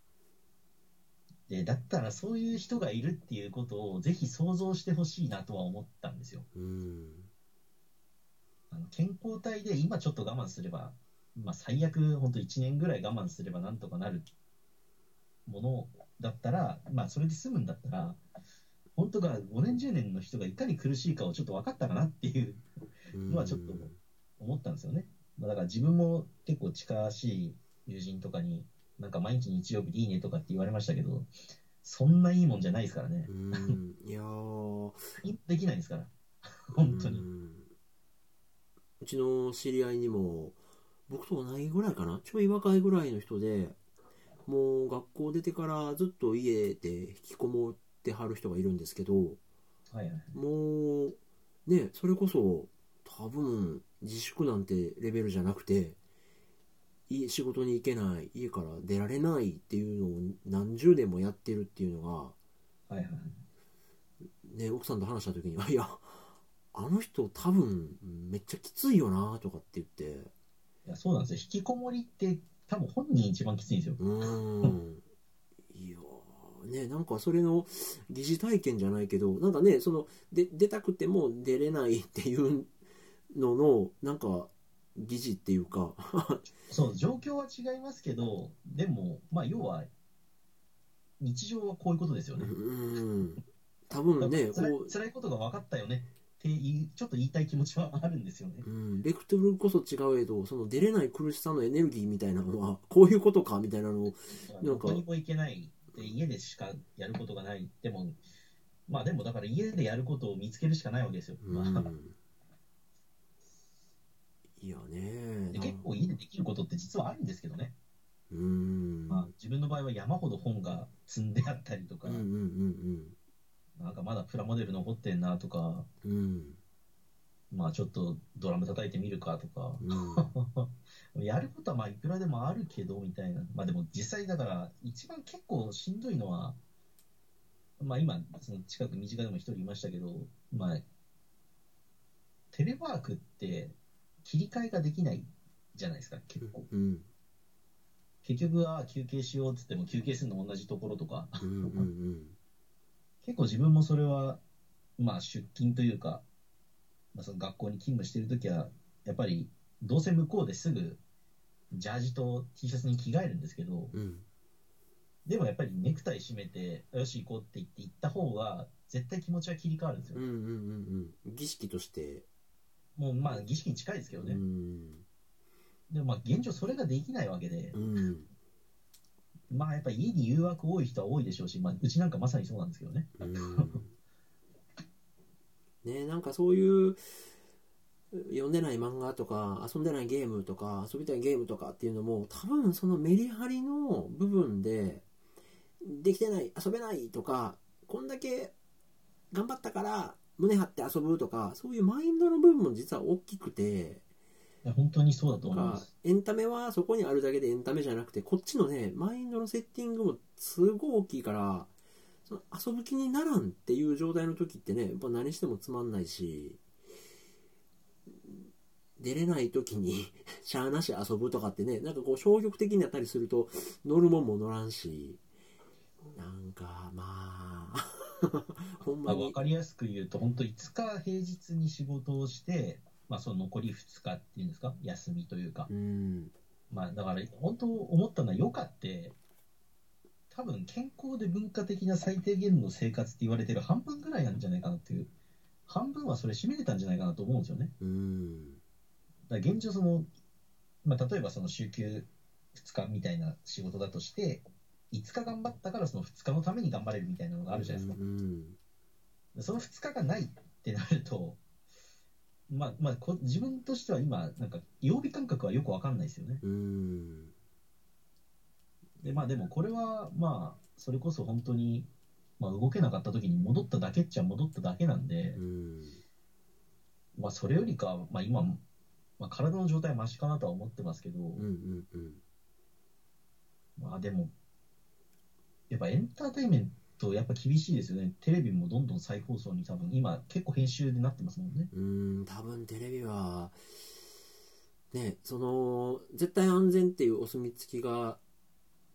で、だったらそういう人がいるっていうことをぜひ想像してほしいなとは思ったんですよ。うんあの健康体で今ちょっと我慢すれば、まあ、最悪、本当1年ぐらい我慢すればなんとかなるものだったら、まあ、それで済むんだったら、本当が5年、10年の人がいかに苦しいかをちょっと分かったかなっていうのはちょっと思ったんですよね。まあ、だから自分も結構近しい友人とかに、なんか毎日日曜日でいいねとかって言われましたけど、そんないいもんじゃないですからね。うんいやー できないですから。本当に。うちの知り合いにも僕と同じぐらいかな？ちょい若いぐらいの人でもう学校出てからずっと家で引きこもってはる人がいるんですけどはいはい。もうねそれこそ多分自粛なんてレベルじゃなくてい仕事に行けない家から出られないっていうのを何十年もやってるっていうのがはいはい。ね、奥さんと話した時に「いやあの人多分めっちゃきついよな」とかって言っていや、そうなんですよ。引きこもりって、多分本人一番きついんですよ。うーんねなんかそれの疑似体験じゃないけどなんかねそので出たくても出れないっていうののなんか疑似っていうか そう、状況は違いますけど、でも、まあ、要は、日常はこういうことですようね。ん多分ねこ辛いう辛いことが分かったよねってちょっと言いたい気持ちはあるんですよね。うん、ベクトルこそ違うけどその出れない苦しさのエネルギーみたいなのはこういうことかみたいなのをなんかどこにも行けないで、家でしかやることがない。でも、まあでもだから家でやることを見つけるしかないわけですよ。うまあ。ん いやね。で結構家でできることって実はあるんですけどね。うん。まあ、自分の場合は山ほど本が積んであったりとか、うんうんうんなんかまだプラモデル残ってんなとか、うんうん。まあちょっとドラム叩いてみるかとか、うん やることはまあいくらでもあるけどみたいな、まあでも実際だから、一番結構しんどいのは、まあ今、その近く身近でも一人いましたけど、まあ、テレワークって切り替えができないじゃないですか、結構。うん。結局は休憩しようっつっても休憩するの同じところとか、うんうん結構自分もそれは、まあ出勤というか、まあ、その学校に勤務してるときは、やっぱりどうせ向こうですぐジャージと T シャツに着替えるんですけど、うん。でもやっぱりネクタイ締めて、よし行こうって言って行った方が、絶対気持ちは切り替わるんですよ。うんうんうんうん。儀式として。もうまあ儀式に近いですけどうね。ん。でもまあ現状それができないわけで。う、ん。まあやっぱり家に誘惑多い人は多いでしょうし、まあうちなんかまさにそうなんですけどね。うん。ねなんかそういう読んでない漫画とか遊んでないゲームとか遊びたいゲームとかっていうのも多分そのメリハリの部分でできてない遊べないとかこんだけ頑張ったから胸張って遊ぶとかそういうマインドの部分も実は大きくていや本当にそうだと思いまかす。エンタメはそこにあるだけでエンタメじゃなくてこっちのねマインドのセッティングもすごい大きいからその遊ぶ気にならんっていう状態の時ってねやっぱ何してもつまんないし出れない時に しゃあなし遊ぶとかってねなんかこう消極的になったりすると乗るもんも乗らんしなんかまあ ほんまにかりやすく言うと、本当5日平日に仕事をして、まあその残り2日っていうんですか、休みというか。うんまあだから本当思ったのは余暇って、多分健康で文化的な最低限の生活って言われてる半分ぐらいなんじゃないかなっていう。半分はそれ占めてたんじゃないかなと思うんですよね。うんだ現状その、まあ、例えばその週休2日みたいな仕事だとして、5日頑張ったからその2日のために頑張れるみたいなのがあるじゃないですか。うんその2日がないってなると、まあまあ、こ自分としては今、なんか曜日感覚はよくわかんないですよね。うんで、まあでもこれは、まあ、それこそ本当に、まあ動けなかった時に戻っただけっちゃ戻っただけなんでう、んまあそれよりか、まあ今、まあ体の状態はマシかなとは思ってますけど、うんうんうんまあでも、やっぱエンターテインメント、やっぱ厳しいですよね。テレビもどんどん再放送に多分、今結構編集でなってますもんね。うん多分テレビはねその絶対安全っていうお墨付きが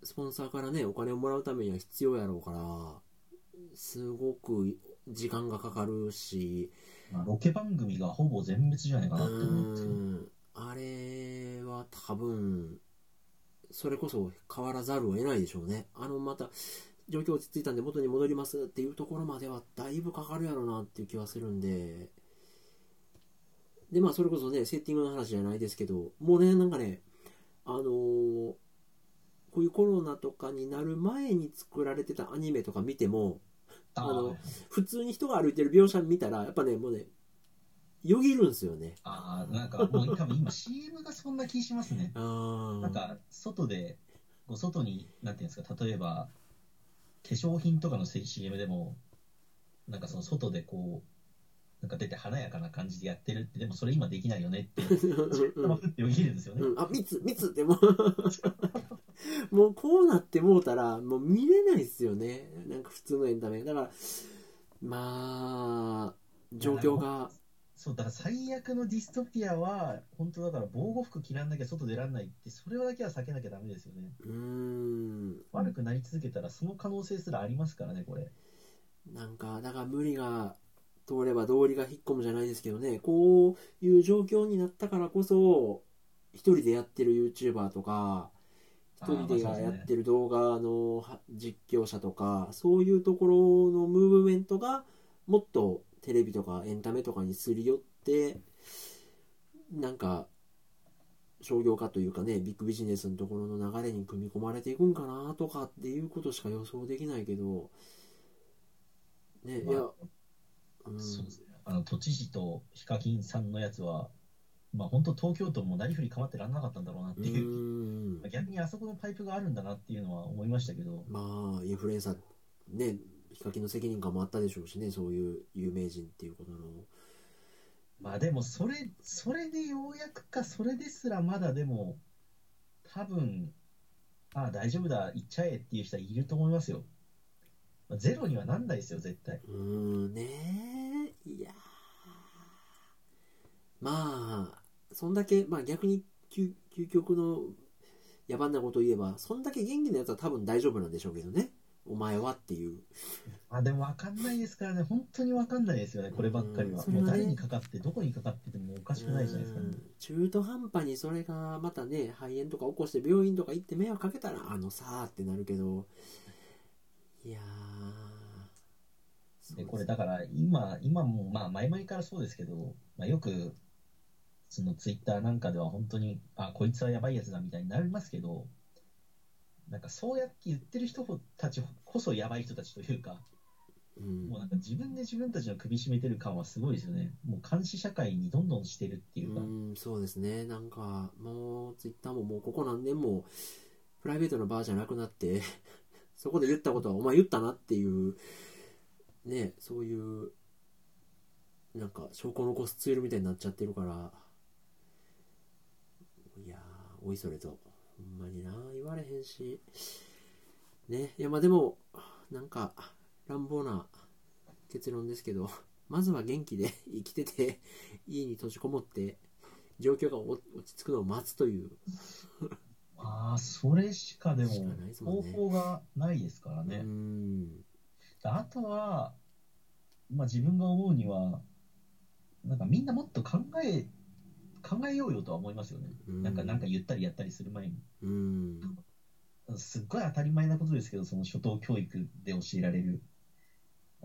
スポンサーからねお金をもらうためには必要やろうからすごく時間がかかるしまあ、ロケ番組がほぼ全滅じゃないかなって思うんですけど。ん。あれは多分それこそ変わらざるを得ないでしょうね。あのまた状況落ち着いたんで元に戻りますっていうところまではだいぶかかるやろうなっていう気はするんで。でまあそれこそねセッティングの話じゃないですけどもうねなんかねあのーこういうコロナとかになる前に作られてたアニメとか見てもああのー普通に人が歩いてる描写見たらやっぱねもうねよぎるんですよねあー、なんかもう多分今 CM がそんな気しますね。なんか外で、こう外に、なんていうんですか、例えば、化粧品とかの CM でも、なんかその外でこう、なんか出て華やかな感じでやってるって、でもそれ今できないよねって、うんまふってよぎるんですよね。うん、あ密密ってもう もうこうなってもうたらもう見れないですよね。なんか普通のエンタメ。だからまあ状況が。そう、だから最悪のディストピアは、本当だから防護服着らんなきゃ外出らんないって、それだけは避けなきゃダメですよね。うーん。悪くなり続けたらその可能性すらありますからね、これ。なんかだから無理が通れば道理が引っ込むじゃないですけどね。こういう状況になったからこそ一人でやってる YouTuber とか一人でやってる動画のは実況者とかそういうところのムーブメントがもっとテレビとかエンタメとかにすり寄ってなんか商業化というかねビッグビジネスのところの流れに組み込まれていくんかなとかっていうことしか予想できないけどねいや、まあうんそうですね。あの、都知事とヒカキンさんのやつは、まあ本当東京都もなりふり構ってらんなかったんだろうなってういう。ん逆にあそこのパイプがあるんだなっていうのは思いましたけど、まあインフルエンサーねヒカキンの責任感もあったでしょうしねそういう有名人っていうことのまあでもそれ、それでようやくか、それですらまだでも、多分、ああ、大丈夫だ、行っちゃえっていう人はいると思いますよ。まあゼロにはなんないですよ、絶対。うーんねえいやーまあそんだけまあ逆に究究極の野蛮なことを言えばそんだけ元気なやつは多分大丈夫なんでしょうけどね。お前はっていう。あでも分かんないですからね、本当に分かんないですよね、こればっかりは。うんね。もう誰にかかって、どこにかかっててもおかしくないじゃないですか、ねうん中途半端にそれがまたね肺炎とか起こして病院とか行って迷惑かけたらあのさーってなるけど。いやー。でこれだから今、今もまあ前々からそうですけど、まあ、よくそのツイッターなんかでは本当に、あ、こいつはやばいやつだみたいになりますけど、なんかそうやって言ってる人たちこそやばい人たちというか、うん。もうなんか自分で自分たちの首絞めてる感はすごいですよね。もう監視社会にどんどんしてるっていうか、うんそうですね。なんかもうツイッターももうここ何年もプライベートのバーじゃなくなって そこで言ったことはお前言ったなっていうねそういうなんか証拠を残すツールみたいになっちゃってるからいやーおいそれと。ほんまにな言われへんし。ね。いやまあでもなんか乱暴な結論ですけどまずは元気で 生きてて家に閉じこもって状況がお落ち着くのを待つという、ああ、それしかでも方ね。法がないですからね。うん。あとは、まあ、自分が思うには、なんかみんなもっと考え、考えようよとは思いますよね。うん。なんか、なんか言ったりやったりする前に。うん。すっごい当たり前なことですけど、その初等教育で教えられる。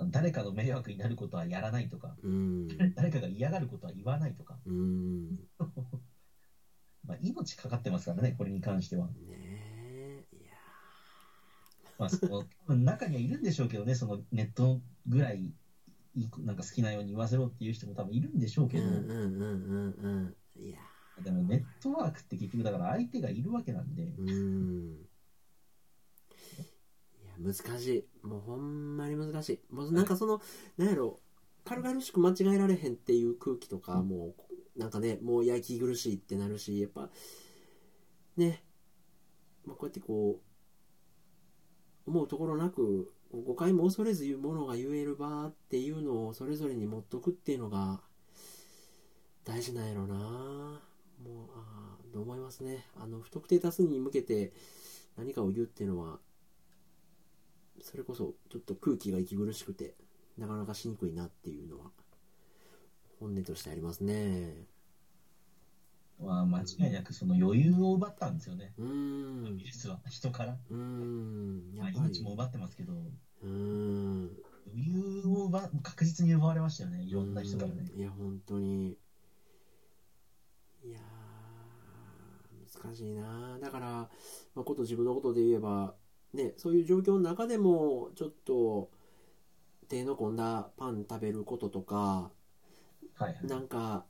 誰かの迷惑になることはやらないとか、うん。誰かが嫌がることは言わないとか、うん。まあ、命かかってますからね、これに関しては。ねえ。いやまあ、その中にはいるんでしょうけどね、そのネットぐらいなんか好きなように言わせろっていう人も多分いるんでしょうけど、うんうんうんうんうんいやでもネットワークって結局だから相手がいるわけなんで、ーうん。いや難しい。もうほんまに難しい。もうなんかそのなんやろ。軽々しく間違えられへんっていう空気とか、うん。もうなんかねもう焼き苦しいってなるしやっぱね、まあ、こうやってこう思うところなく誤解も恐れず言うものが言える場っていうのをそれぞれに持っとくっていうのが大事なんやろな。もうあーと思いますね。あの不特定多数に向けて何かを言うっていうのはそれこそちょっと空気が息苦しくてなかなかしにくいなっていうのは本音としてありますね。まあ、間違いなくその余裕を奪ったんですよね、うーん。ウイルスは人から。うーん。やまあ、っぱり。命も奪ってますけど、うーん。余裕を奪確実に奪われましたよね、いろんな人からね。うん。いや本当にいやー難しいなだから、まあ、こと自分のことで言えばねそういう状況の中でもちょっと手の込んだパン食べることとかはいはい。なんか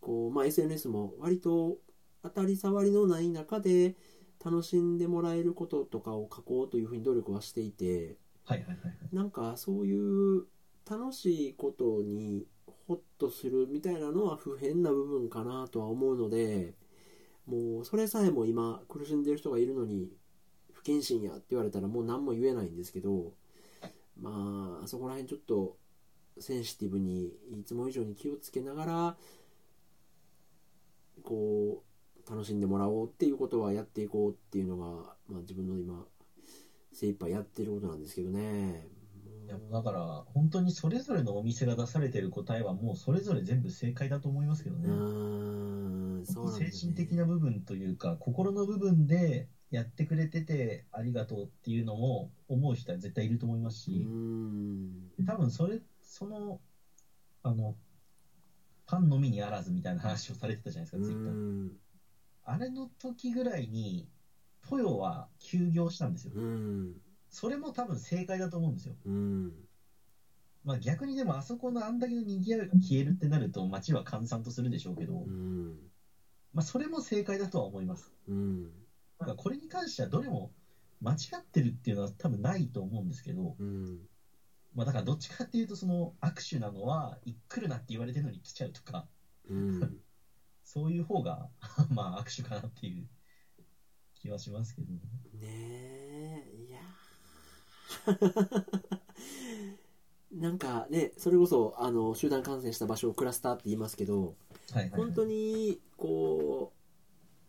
こう、まあ、SNS も割と当たり障りのない中で楽しんでもらえることとかを書こうというふうに努力はしていてはいはいはいはい。なんかそういう楽しいことにホッとするみたいなのは不変な部分かなとは思うのでもうそれさえも今苦しんでる人がいるのに不謹慎やって言われたらもう何も言えないんですけどまあそこら辺ちょっとセンシティブにいつも以上に気をつけながらこう楽しんでもらおうっていうことはやっていこうっていうのが、まあ、自分の今精一杯やってることなんですけどね。いやだから、本当にそれぞれのお店が出されてる答えは、もうそれぞれ全部正解だと思いますけどね。うーんそうなん精神的な部分というか、心の部分でやってくれててありがとうっていうのも思う人は絶対いると思いますし、ん。多分それ、その、あの、パンのみにあらずみたいな話をされてたじゃないですか、うツイッター。あれの時ぐらいに、トヨは休業したんですよ。うーんそれも多分正解だと思うんですよ。うーんまあ逆にでもあそこのあんだけの賑わいが消えるってなると街は閑散とするでしょうけど、うーんまあそれも正解だとは思います。うんなんかこれに関してはどれも間違ってるっていうのは多分ないと思うんですけど、うんまあだからどっちかっていうとその握手なのは、い来るなって言われてるのに来ちゃうとか、うん そういう方が まあ握手かなっていう気はしますけど。ねえいや なんかねそれこそあの集団感染した場所をクラスターって言いますけどはいはい、はい。本当にこ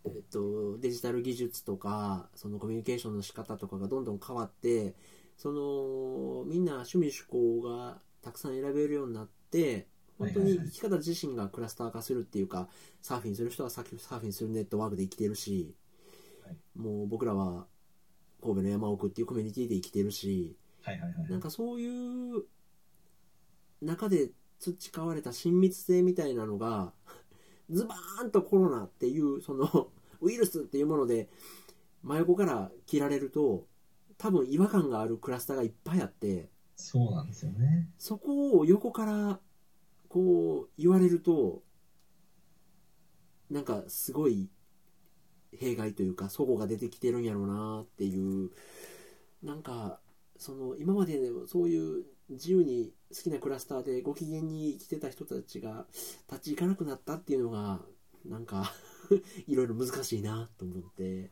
う、えっと、デジタル技術とかそのコミュニケーションの仕方とかがどんどん変わってそのみんな趣味趣向がたくさん選べるようになって本当に生き方自身がクラスター化するっていうかサーフィンする人はサーフィンするネットワークで生きてるし、はいもう僕らは神戸の山奥っていうコミュニティで生きてるしはいはいはい。なんかそういう中で培われた親密性みたいなのが ズバーンとコロナっていうその ウイルスっていうもので真横から切られると多分違和感があるクラスターがいっぱいあってそうなんですよね。そこを横からこう言われるとなんかすごい弊害というか齟齬が出てきてるんやろうなっていう。なんかその今までそういう自由に好きなクラスターでご機嫌に生きてた人たちが立ち行かなくなったっていうのがなんか いろいろ難しいなと思って。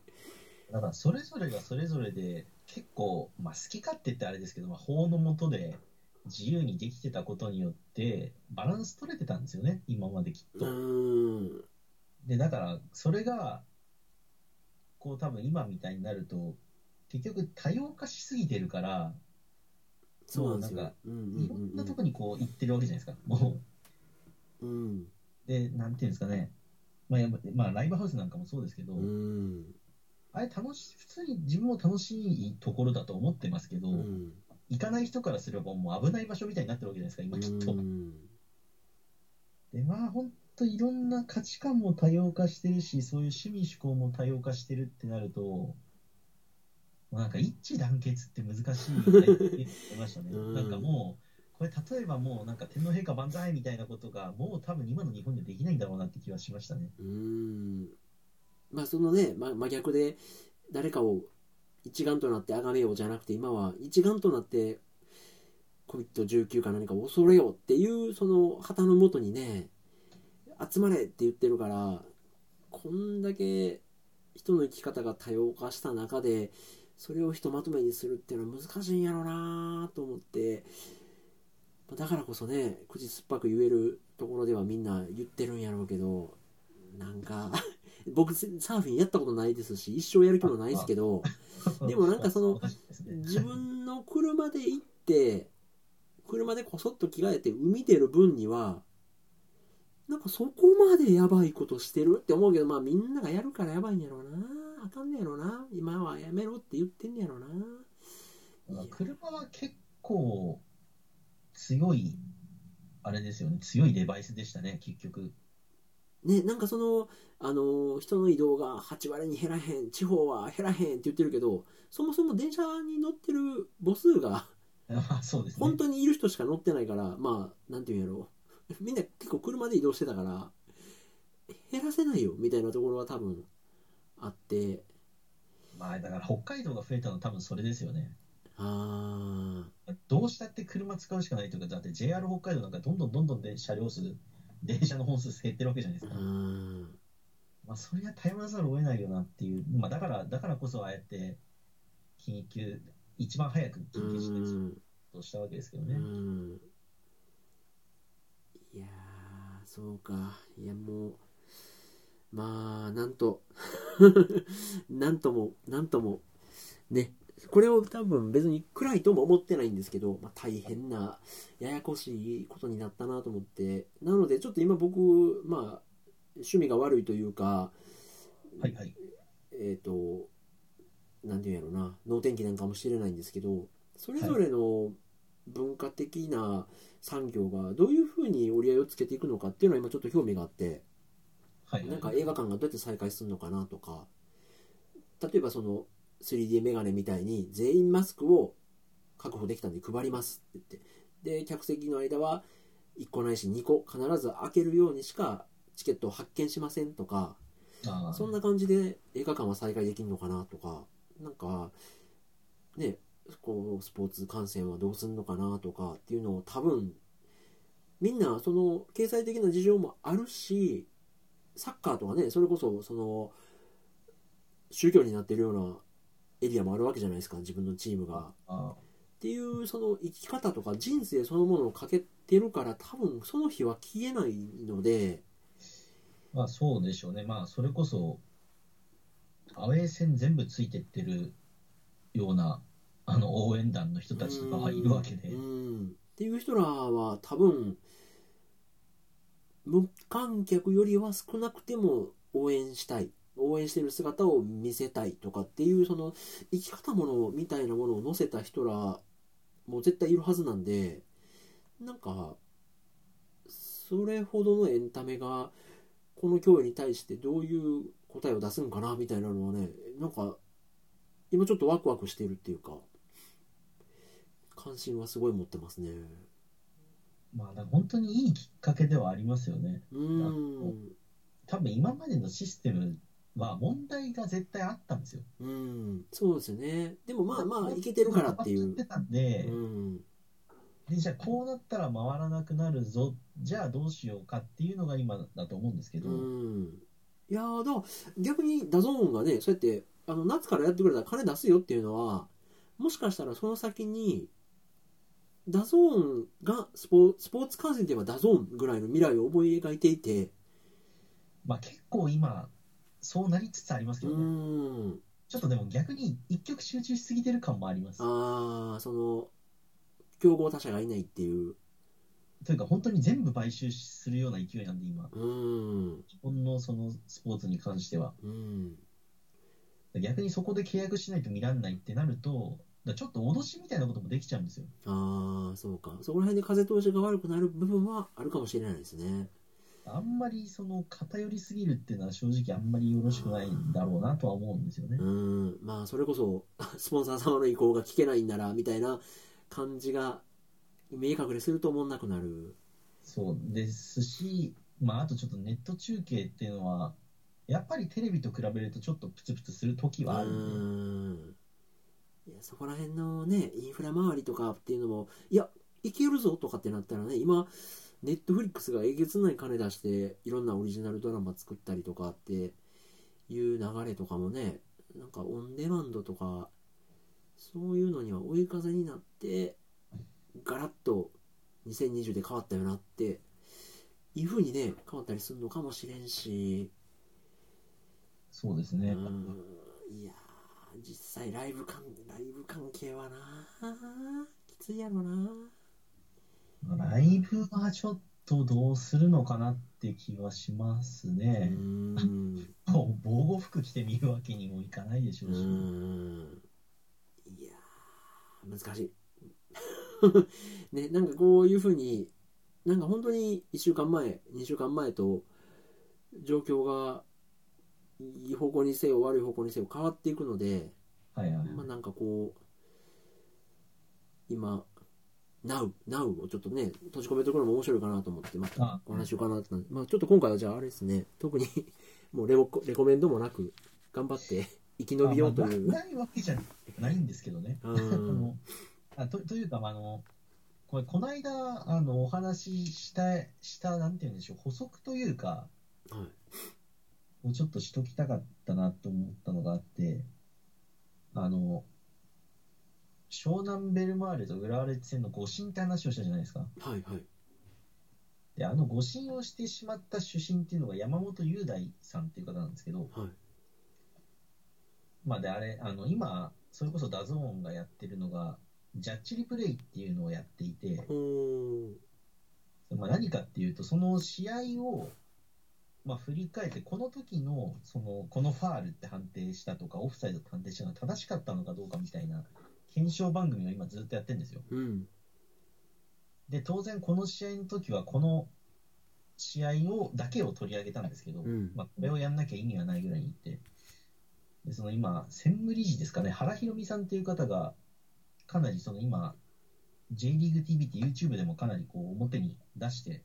だからそれぞれがそれぞれで結構、まあ、好き勝手ってあれですけど、まあ、法の下で自由にできてたことによってバランス取れてたんですよね今まできっうと。でだからそれがこう多分今みたいになると結局多様化しすぎてるからそうなんかうんうんいろんなとこにこう行ってるわけじゃないですか。もう。んうん。うでなんていうんですかね、まあまあ、ライブハウスなんかもそうですけど、うん。あれ楽し普通に自分も楽しいところだと思ってますけど、うん。行かない人からすればもう危ない場所みたいになってるわけじゃないですか、今きっと。うん。で、まあ本当いろんな価値観も多様化してるし、そういう趣味思考も多様化してるってなると、なんか一致団結って難しいなって思いましたね。うんなんかもう、これ例えばもうなんか天皇陛下万歳みたいなことが、もう多分今の日本でできないんだろうなって気はしましたね。うーんまあそのね、ま、真逆で誰かを一丸となって崇めようじゃなくて今は一丸となって COVID-19 か何かを恐れようっていうその旗のもとにね集まれって言ってるからこんだけ人の生き方が多様化した中でそれをひとまとめにするっていうのは難しいんやろうなと思ってだからこそね口酸っぱく言えるところではみんな言ってるんやろうけどなんか 僕サーフィンやったことないですし一生やる気もないですけどでもなんかその自分の車で行って車でこそっと着替えて海出る分にはなんかそこまでやばいことしてるって思うけどまあみんながやるからやばいんやろうな。あかんねやろうな。今はやめろって言ってんねやろうな。まあ車は結構強い、あれですよね、強いデバイスでしたね、結局。ねなんかそのあの人の移動が8割に減らへん地方は減らへんって言ってるけどそもそも電車に乗ってる母数が まあそうですね。本当にいる人しか乗ってないからまあなんていうんやろうみんな結構車で移動してたから減らせないよみたいなところは多分あってまあだから北海道が増えたのは多分それですよね。あどうしたって車使うしかないというか、だって JR 北海道なんかどんどんどんどんで車両数、電車の本数減ってるわけじゃないですか。ーまあそれは頼らざるを得ないよなっていう、まあだから、だからこそああやって緊急、一番早くう緊急事態んとしたわけですけどうね。んいやーそうか。いやもうまあなんと なんともなんともね。これを多分別に暗いとも思ってないんですけど、まあ、大変なややこしいことになったなと思って。なのでちょっと今僕まあ趣味が悪いというかはいはい。えっ、となんていうんやろな。能天気なんかもしれないんですけどそれぞれの文化的な産業がどういうふうに折り合いをつけていくのかっていうのは今ちょっと興味があってはいはい。なんか映画館がどうやって再開するのかなとか例えばその 3D メガネみたいに全員マスクを確保できたんで配りますって言ってで客席の間は1個ないし2個必ず開けるようにしかチケットを発券しませんとかそんな感じで映画館は再開できるのかなとかなんかねこうスポーツ観戦はどうするのかなとかっていうのを多分みんなその経済的な事情もあるしサッカーとかねそれこそその宗教になってるようなエリアもあるわけじゃないですか自分のチームが。あっていうその生き方とか人生そのものをかけてるから多分その日は消えないのでーまあそうでしょうね。まあそれこそ、アウェー戦全部ついてってるようなあの応援団の人たちとかはいるわけで。っていう人らは多分無観客よりは少なくても応援したい。応援してる姿を見せたいとかっていうその生き方ものみたいなものを載せた人らも絶対いるはずなんでなんかそれほどのエンタメがこの脅威に対してどういう答えを出すんかなみたいなのはねなんか今ちょっとワクワクしてるっていうか。関心はすごい持ってますね。まあ本当にいいきっかけではありますよね。うーん。多分今までのシステムは問題が絶対あったんですよ。うん。そうですよね。でもまあまあいけてるからっていう。ってたんで、うん。でじゃあこうなったら回らなくなるぞ、じゃあどうしようかっていうのが今だと思うんですけど、うん。いやーだ逆に DAZN がねそうやってあの夏からやってくれたら金出すよっていうのはもしかしたらその先に DAZN がスポスポーツ観戦といえば DAZN ぐらいの未来を思い描いていて。まあ結構今、そうなりつつありますけどね、ん。ちょっとでも逆に一極集中しすぎてる感もあります。ああその競合他社がいないっていう。というか本当に全部買収するような勢いなんで今、うん。日本のそのスポーツに関しては。うん。逆にそこで契約しないと見らんないってなると、だちょっと脅しみたいなこともできちゃうんですよ。ああそうか。そこら辺で風通しが悪くなる部分はあるかもしれないですね。あんまりその偏りすぎるっていうのは正直あんまりよろしくないんだろうなとは思うんですよね。うん。まあそれこそ スポンサー様の意向が聞けないんならみたいな感じが見え隠れすると思んなくなる。そうですし、まあ、あとちょっとネット中継っていうのは、やっぱりテレビと比べるとちょっとプツプツする時はあるんで、うんいやそこら辺のねインフラ周りとかっていうのもいやいけるぞとかってなったらね今ネットフリックスがえげつない金出していろんなオリジナルドラマ作ったりとかっていう流れとかもねなんかオンデマンドとかそういうのには追い風になってガラッと2020で変わったよなっていう風にね変わったりするのかもしれんしそうですね。うんいやー実際ライブ関ライブ関係はなきついやろなライブはちょっとどうするのかなって気はしますうね。ん。もう防護服着て見るわけにもいかないでしょううし。ん。いやー難しい。ねなんかこういう風になんか本当に1週間前2週間前と状況がいい方向にせよ悪い方向にせよ変わっていくのではいはい。まあなんかこう今 Now, Now をちょっとね閉じ込めておくのも面白いかなと思ってまたあお話しようかなってまあちょっと今回はじゃああれですね特に もうレモレコメンドもなく頑張って生き延びようという、まあないわけじゃないんですけどね。う あとというか、まああのこれ、この間、あのお話しした、した、なんていうんでしょう、補足というか、はいをちょっとしときたかったなと思ったのがあって、あの、湘南ベルマーレと浦和レッズ戦の誤審って話をしたじゃないですか。はいはい。で、あの誤審をしてしまった主審っていうのが山本雄大さんっていう方なんですけど、はい。まあで、あれ、あの、今、それこそ DAZN がやってるのが、ジャッジリプレイっていうのをやっていて、まあ、何かっていうと、その試合を、まあ、振り返って、この時の、その、このファールって判定したとか、オフサイドって判定したのが正しかったのかどうかみたいな、検証番組を今ずっとやってるんですよ。うん。で、当然この試合の時は、この試合を、だけを取り上げたんですけど、うん。まあ、これをやんなきゃ意味がないぐらいに言って、でその今、専務理事ですかね、原博美さんっていう方が、かなりその今、J リーグ TV って YouTube でもかなりこう表に出して、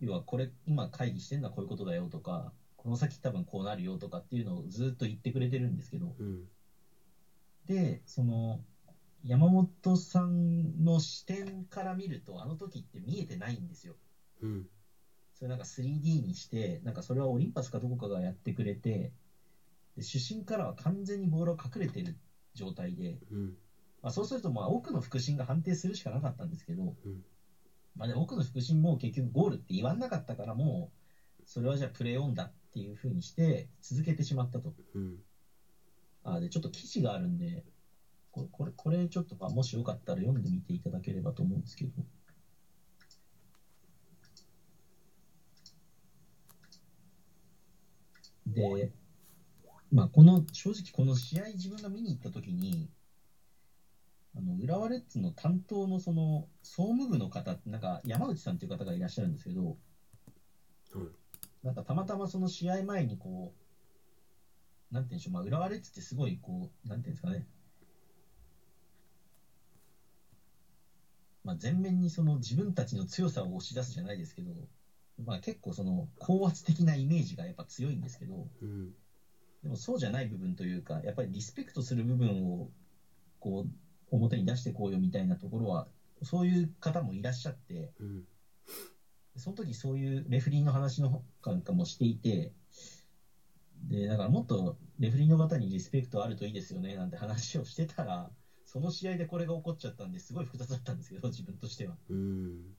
要はこれ、今会議してるのはこういうことだよとか、この先多分こうなるよとかっていうのをずっと言ってくれてるんですけど、うん。で、その、山本さんの視点から見ると、あの時って見えてないんですよ。うん。それなんか 3D にして、なんかそれはオリンパスかどこかがやってくれて、で主審からは完全にボールが隠れてる状態で、うん。まあ、そうするとまあ奥の副審が判定するしかなかったんですけど、うんまあ、で奥の副審も結局ゴールって言わなかったからもう、それはじゃあプレーオンだっていうふうにして続けてしまったと。うんあでちょっと記事があるんで、これ、これ、これちょっとまあもしよかったら読んでみていただければと思うんですけど。で、まあ、この、正直この試合自分が見に行った時に、あの、浦和レッズの担当のその、総務部の方、なんか山内さんっていう方がいらっしゃるんですけど、はいなんかたまたまその試合前にこう、なんていうんでしょう、まあ、浦和レッズってすごいこう、なんていうんですかね、まあ、前面にその自分たちの強さを押し出すじゃないですけど、まあ、結構その高圧的なイメージがやっぱ強いんですけど、うん。でもそうじゃない部分というか、やっぱりリスペクトする部分をこう表に出してこうよみたいなところは、そういう方もいらっしゃって、うん。その時そういうレフェリーの話のなんかもしていて、で、だからもっとレフェリーの方にリスペクトあるといいですよねなんて話をしてたら、その試合でこれが起こっちゃったんですごい複雑だったんですけど、自分としては。うん。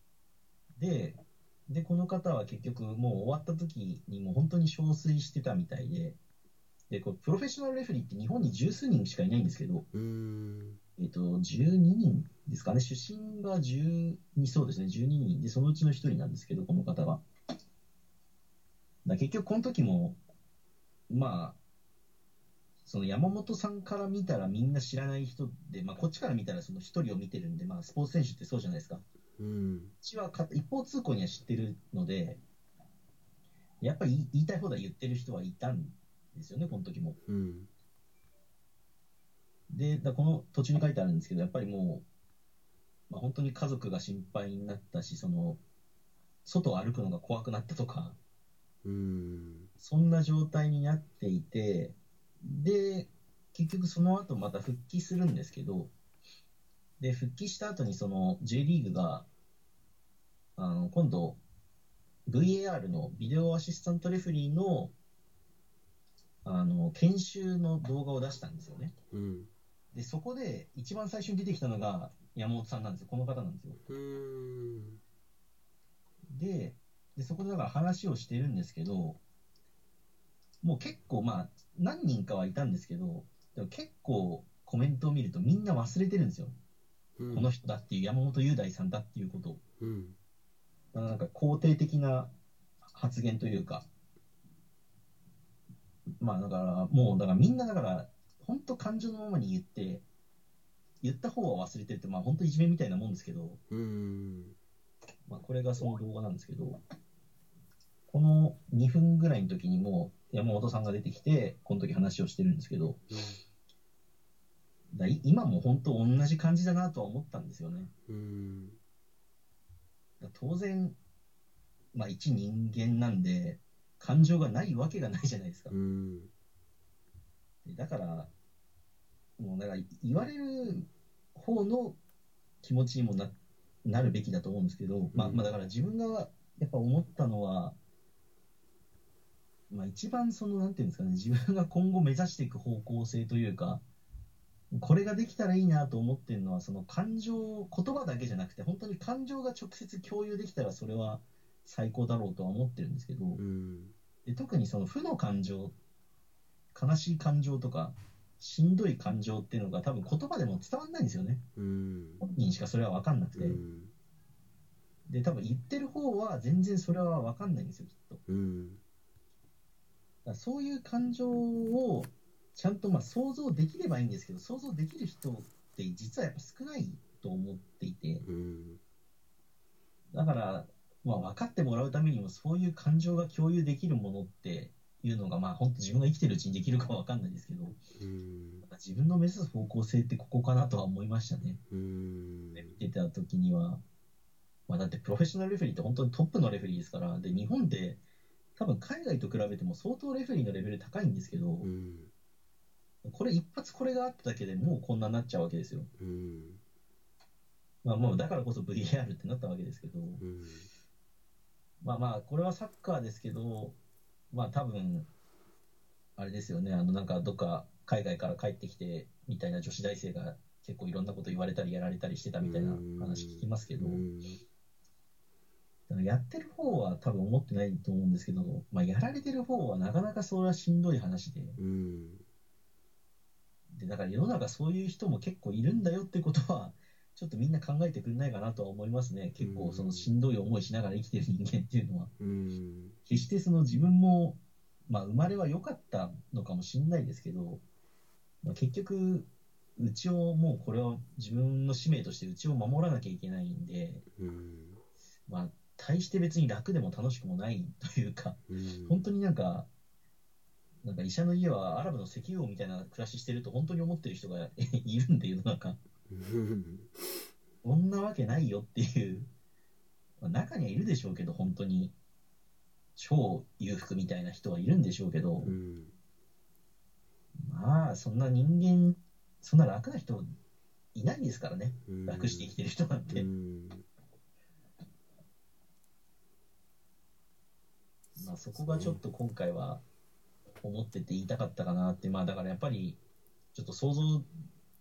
で、で、この方は結局もう終わった時にもう本当に憔悴してたみたいで、で、これプロフェッショナルレフェリーって日本に十数人しかいないんですけど、うんえっと、12人ですかね、出身が12、そうですね、12人で、そのうちの1人なんですけど、この方は。だ結局、この時も、まあ、その山本さんから見たらみんな知らない人で、まあ、こっちから見たらその1人を見てるんで、まあ、スポーツ選手ってそうじゃないですか。こうんっちはか一方通行には知ってるので、やっぱり言いたい放題言ってる人はいたんですよね、この時も。うんで、だこの途中に書いてあるんですけど、やっぱりもう、まあ、本当に家族が心配になったし、その、外を歩くのが怖くなったとか、うんそんな状態になっていて、で、結局その後また復帰するんですけど、で、復帰した後にその J リーグが、あの、今度、VAR のビデオアシスタントレフェリーの、あの、研修の動画を出したんですよね。うんで、そこで一番最初に出てきたのが山本さんなんですよ。この方なんですよ。うんで、でそこでだから話をしてるんですけど、もう結構まあ、何人かはいたんですけど、でも結構コメントを見るとみんな忘れてるんですよ。うんこの人だっていう、山本雄大さんだっていうことを。うんなんか肯定的な発言というか、まあだから、もうだからみんなだから、本当感情のままに言って、言った方は忘れてるって、まあ本当いじめみたいなもんですけど、うん。まあ、これがその動画なんですけど、この2分ぐらいの時にもう山本さんが出てきて、この時話をしてるんですけど、だい今も本当同じ感じだなとは思ったんですよね。当然、まあ一人間なんで、感情がないわけがないじゃないですか。だから、もうだから言われる方の気持ちにもななるべきだと思うんですけど、まあ、うんまあだから自分がやっぱ思ったのは、まあ一番その、なんていうんですかね、自分が今後目指していく方向性というか、これができたらいいなと思ってるのは、その感情、言葉だけじゃなくて、本当に感情が直接共有できたらそれは最高だろうとは思ってるんですけど、うん。で特にその負の感情、悲しい感情とか、しんどい感情っていうのが多分言葉でも伝わんないんですよね。うん本人しかそれは分かんなくて。うんで、多分言ってる方は全然それは分かんないんですよ、きっと。うんらそういう感情をちゃんとまあ想像できればいいんですけど、想像できる人って実はやっぱ少ないと思っていて、うんだから、まあ、分かってもらうためにもそういう感情が共有できるものっていうのが、まあ本当自分が生きてるうちにできるかは分かんないですけど、うん自分の目指す方向性ってここかなとは思いましたね。うん見てた時には。まあ、だってプロフェッショナルレフェリーって本当にトップのレフェリーですから、で、日本で多分海外と比べても相当レフェリーのレベル高いんですけどう、んこれ一発これがあっただけでもうこんなになっちゃうわけですよ。うんまあもうだからこそ VAR ってなったわけですけど、うんまあまあこれはサッカーですけど、まあ多分、あれですよね、あのなんかどっか海外から帰ってきてみたいな女子大生が結構いろんなこと言われたりやられたりしてたみたいな話聞きますけど、うん。だからやってる方は多分思ってないと思うんですけど、まあ、やられてる方はなかなかそれはしんどい話で、うん。でだから世の中そういう人も結構いるんだよってことは、ちょっとみんな考えてくれないかなとは思いますね。結構そのしんどい思いしながら生きてる人間っていうのは。うん決してその自分も、まあ生まれは良かったのかもしれないですけど、まあ、結局、うちをもうこれは自分の使命としてうちを守らなきゃいけないんで、うんまあ大して別に楽でも楽しくもないというか、うん本当になんか、なんか医者の家はアラブの石油王みたいな暮らししてると本当に思ってる人が いるんで世の中。そん。なわけないよっていう、まあ中にはいるでしょうけど、本当に、超裕福みたいな人はいるん。でしょうけどう、ん。まあ、そん。な人間、そん。な楽な人いないですからね。うん。楽して生きてる人なん。て。うん。まあ、そこがちょっと今回は思ってて言いたかったかなって、まあだからやっぱり、ちょっと想像、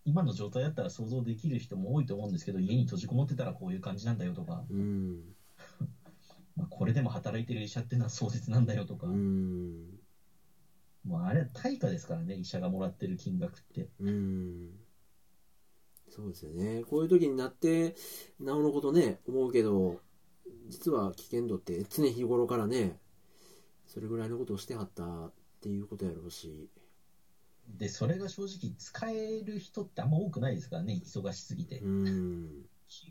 今の状態だったら想像できる人も多いと思うんですけど、家に閉じこもってたらこういう感じなんだよとか、うん。まあ、これでも働いてる医者っていうのは壮絶なんだよとか、うん。もうあれは対価ですからね、医者がもらってる金額って。うん。そうですよね。こういう時になってなおのことね思うけど実は危険度って常日頃からねそれぐらいのことをしてはったっていうことやろうしで、それが正直使える人ってあんま多くないですからね、忙しすぎて。うん。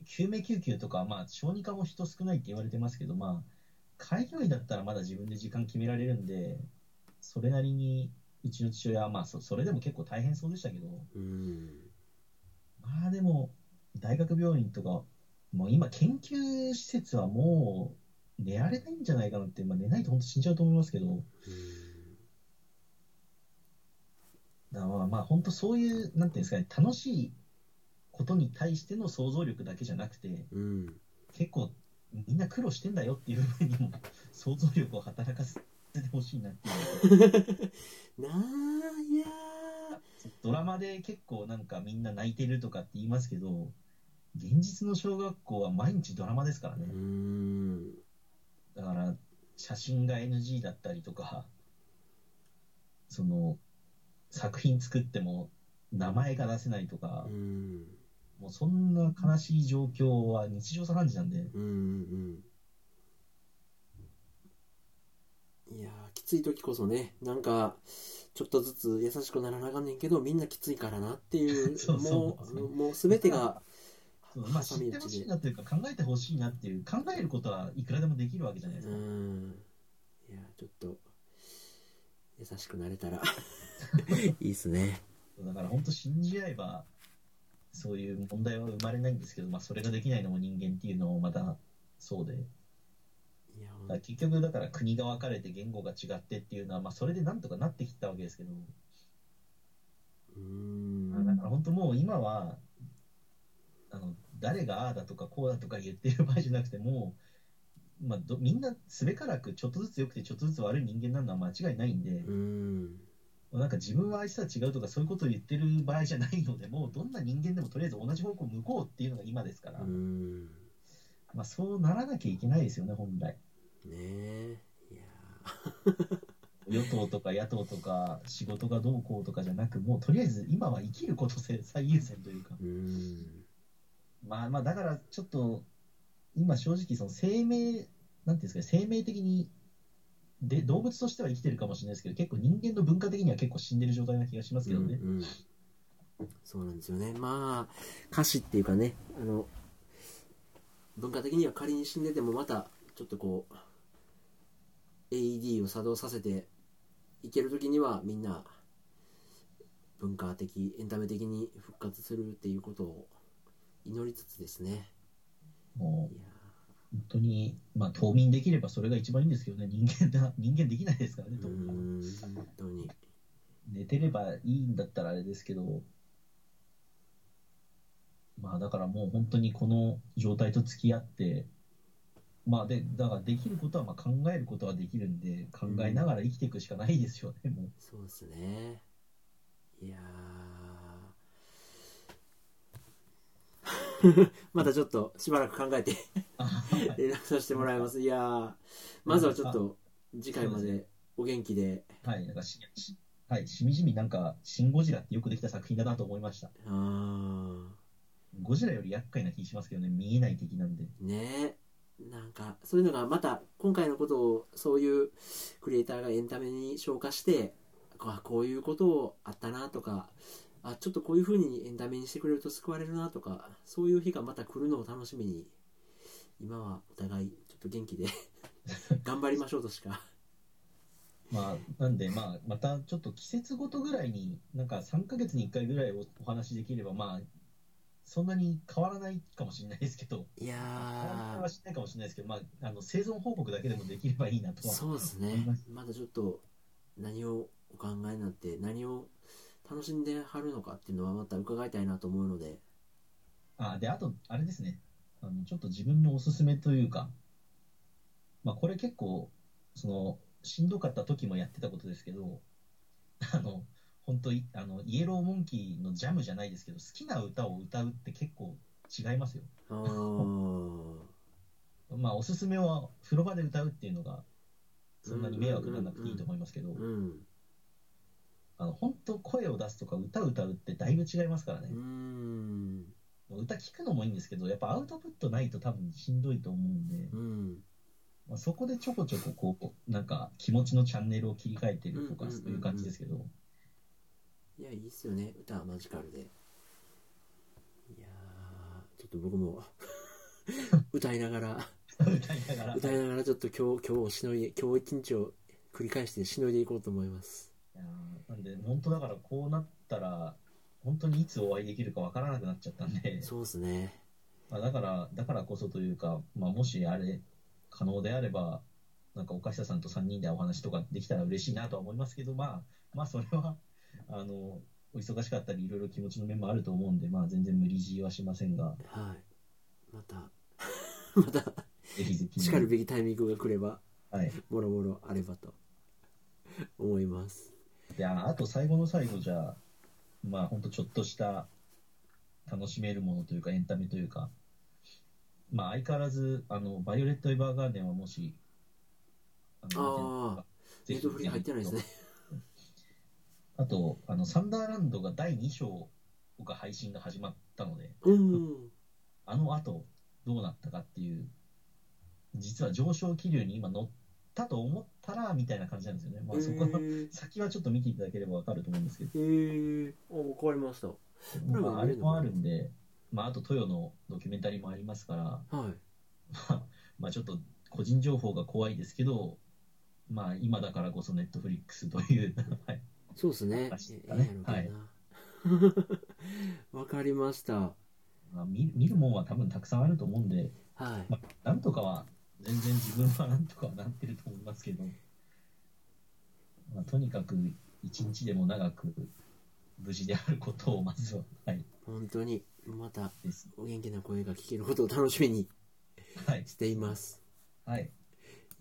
救命救急とか、まあ、小児科も人少ないって言われてますけど、まあ、開業医だったらまだ自分で時間決められるんで、それなりに、うちの父親は、まあそ、それでも結構大変そうでしたけど、うん。まあでも、大学病院とか、もう今、研究施設はもう、寝られないんじゃないかなって、まあ、寝ないと本当死んじゃうと思いますけど、だからまあまあ本当そういう、なんていうんですかね、楽しいことに対しての想像力だけじゃなくて、うん結構みんな苦労してんだよっていう部分にも想像力を働かせてほしいなっていう。なあいやドラマで結構なんかみんな泣いてるとかって言いますけど、現実の小学校は毎日ドラマですからね。んだから写真が NG だったりとか、その作品作っても名前が出せないとかう、ん。もうそんな悲しい状況は日常茶飯事なんで、うんうんいやーきつい時こそねなんかちょっとずつ優しくならなあかんねんけどみんなきついからなっていう そうそう。もう全てがまあ、知ってほしいなというか考えてほしいなっていう考えることはいくらでもできるわけじゃないですうか。ん。いやちょっと優しくなれたら。いいっすね。だから本当信じ合えばそういう問題は生まれないんですけど、まあ、それができないのも人間っていうのもまたそうで、結局だから国が分かれて言語が違ってっていうのは、まあ、それでなんとかなってきたわけですけど、うん。だから本当もう今はあの誰がああだとかこうだとか言ってる場合じゃなくてもう、まあ、どみんなすべからくちょっとずつ良くてちょっとずつ悪い人間なのは間違いないんで、うん。なんか自分はあいつとは違うとかそういうことを言ってる場合じゃないので、もうどんな人間でもとりあえず同じ方向を向こうっていうのが今ですから、うん。まあそうならなきゃいけないですよね、本来。ねえ。いや 与党とか野党とか仕事がどうこうとかじゃなく、もうとりあえず今は生きることせ最優先というか。ーうん。まあまあだからちょっと今正直その生命、なんていうんですかね、生命的にで動物としては生きてるかもしれないですけど、結構人間の文化的には結構死んでる状態な気がしますけどね。うんうん。そうなんですよね。まあ歌詞っていうかねあの文化的には仮に死んでてもまたちょっとこう AED を作動させていける時にはみんな文化的エンタメ的に復活するっていうことを祈りつつですね。いや本当に、まあ、冬眠できればそれが一番いいんですけどね、人間だ 人間できないですからね、冬眠本当に。寝てればいいんだったらあれですけど、まあだからもう本当にこの状態と付き合って、まあで、だからできることはまあ考えることはできるんで、考えながら生きていくしかないですよね、もう。そうですね。いやー またちょっとしばらく考えて 連絡させてもらいますいやーまずはちょっと次回までお元気ではい、なんかし、しはい、しみじみなんか、シン・ゴジラってよくできた作品だなと思いました。あゴジラより厄介な気しますけどね、見えない敵なんで。ーねなんかそういうのがまた今回のことをそういうクリエイターがエンタメに消化してあこういうことをあったなとかあちょっとこういう風にエンタメにしてくれると救われるなとかそういう日がまた来るのを楽しみに今はお互いちょっと元気で 頑張りましょうとしか。まあ、なんで、まあ、またちょっと季節ごとぐらいに、なんか3ヶ月に1回ぐらいおお話できれば、まあ、そんなに変わらないかもしれないですけど、いや変わらないかもしれないですけど、まあ、あの生存報告だけでもできればいいなとは。そうですね。まだちょっと何をお考えになって何を楽しんではるのかっていうのはまた伺いたいなと思うのであ、で、あと、あれですね。あの、ちょっと自分のおすすめというか、まあ、これ結構、その、しんどかった時もやってたことですけど、あの、本当いあの、イエローモンキーのジャムじゃないですけど、好きな歌を歌うって結構違いますよ。まあ、おすすめは風呂場で歌うっていうのが、そんなに迷惑にならなくていいと思いますけど、うんあの、本当声を出すとか歌歌うってだいぶ違いますからね。うー。ん。歌聞くのもいいんですけど、やっぱアウトプットないと多分しんどいと思うんで、うん。まあ、そこでちょこちょここう、なんか気持ちのチャンネルを切り替えてるとか、そういう感じですけど、いやいいっすよね。歌はマジカルで。いやーちょっと僕も歌いながら。歌いながら。歌いながらちょっと今日今日をしのいで今日一日を繰り返してしのいでいこうと思いますなんで、本当だからこうなったら、本当にいつお会いできるかわからなくなっちゃったんで、そうですね。まあ、だから、だからこそというか、まあ、もしあれ、可能であれば、なんか岡下さんと3人でお話とかできたら嬉しいなとは思いますけど、まあ、まあ、それは、あの、お忙しかったり、いろいろ気持ちの面もあると思うんで、まあ、全然無理強いはしませんが、はい。また またぜひぜひ。しかるべきタイミングが来ればはい。もろもろあればと思いますいや、あと最後の最後じゃあ、まあ、ほんとちょっとした楽しめるものというか、エンタメというか、まあ、相変わらず、あの、バイオレット・エヴァーガーデンはもし、あああぜひネットフリ入ってないですね。あと、あの、サンダーランドが第2章が配信が始まったので、うん。あの後、どうなったかっていう、実は上昇気流に今乗ったと思ったら、みたいな感じなんですよね。まあ、そこのへ先はちょっと見ていただければわかると思うんですけど、えおわかりました。まあ、あれもあるんで、まあ、あと、豊のドキュメンタリーもありますから、はい。まあ、まあちょっと個人情報が怖いですけど、まあ、今だからこそネットフリックスという、はい、そうですね。ね。ええやろうけどな わかりました。まあ、見見るもんは多分たくさんあると思うんで、はい。まあ、なんとかは、全然自分はなんとかはなってると思いますけど、まあ、とにかく一日でも長く無事であることをまずは、はい、本当にまた。お元気な声が聞けることを楽しみにはい。していますはい。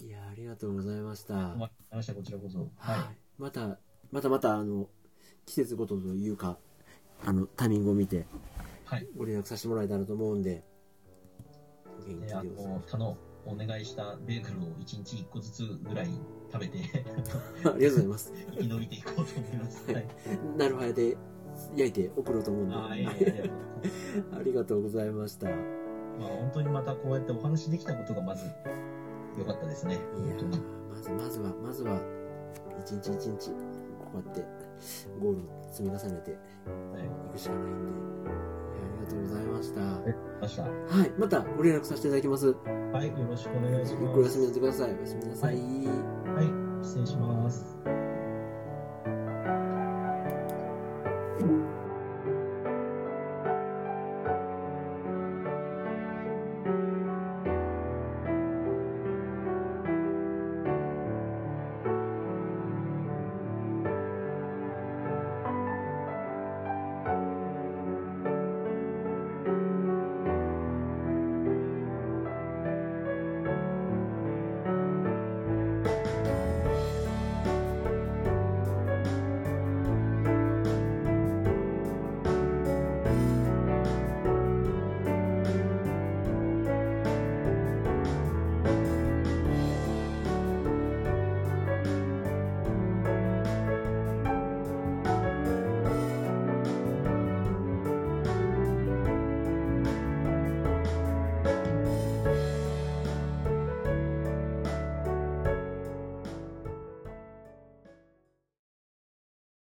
いやありがとうございましたました、こちらこそ。はい、はまたまたまたあの季節ごとというかあのタイミングを見てい。はい。ご連絡させてもらえたらと思うんでお元気で、あでございの、他のお願いしたベーグルを1日1個ずつぐらい食べて、ありがとうございます生き延びていこうと思います。はい。なるはやで焼いて送ろうと思うんで ありがとうございましたまあ、本当にまたこうやってお話できたことがまず良かったですね。本当に。まずまずはまずは一日一日こうやってゴールを積み重ねてはい。いくしかないんでいやありがとうございましたえ、ました。はいまたご連絡させていただきますはい、よろしくお願いします。ご休みになさいおやすみなさいはい、失礼します。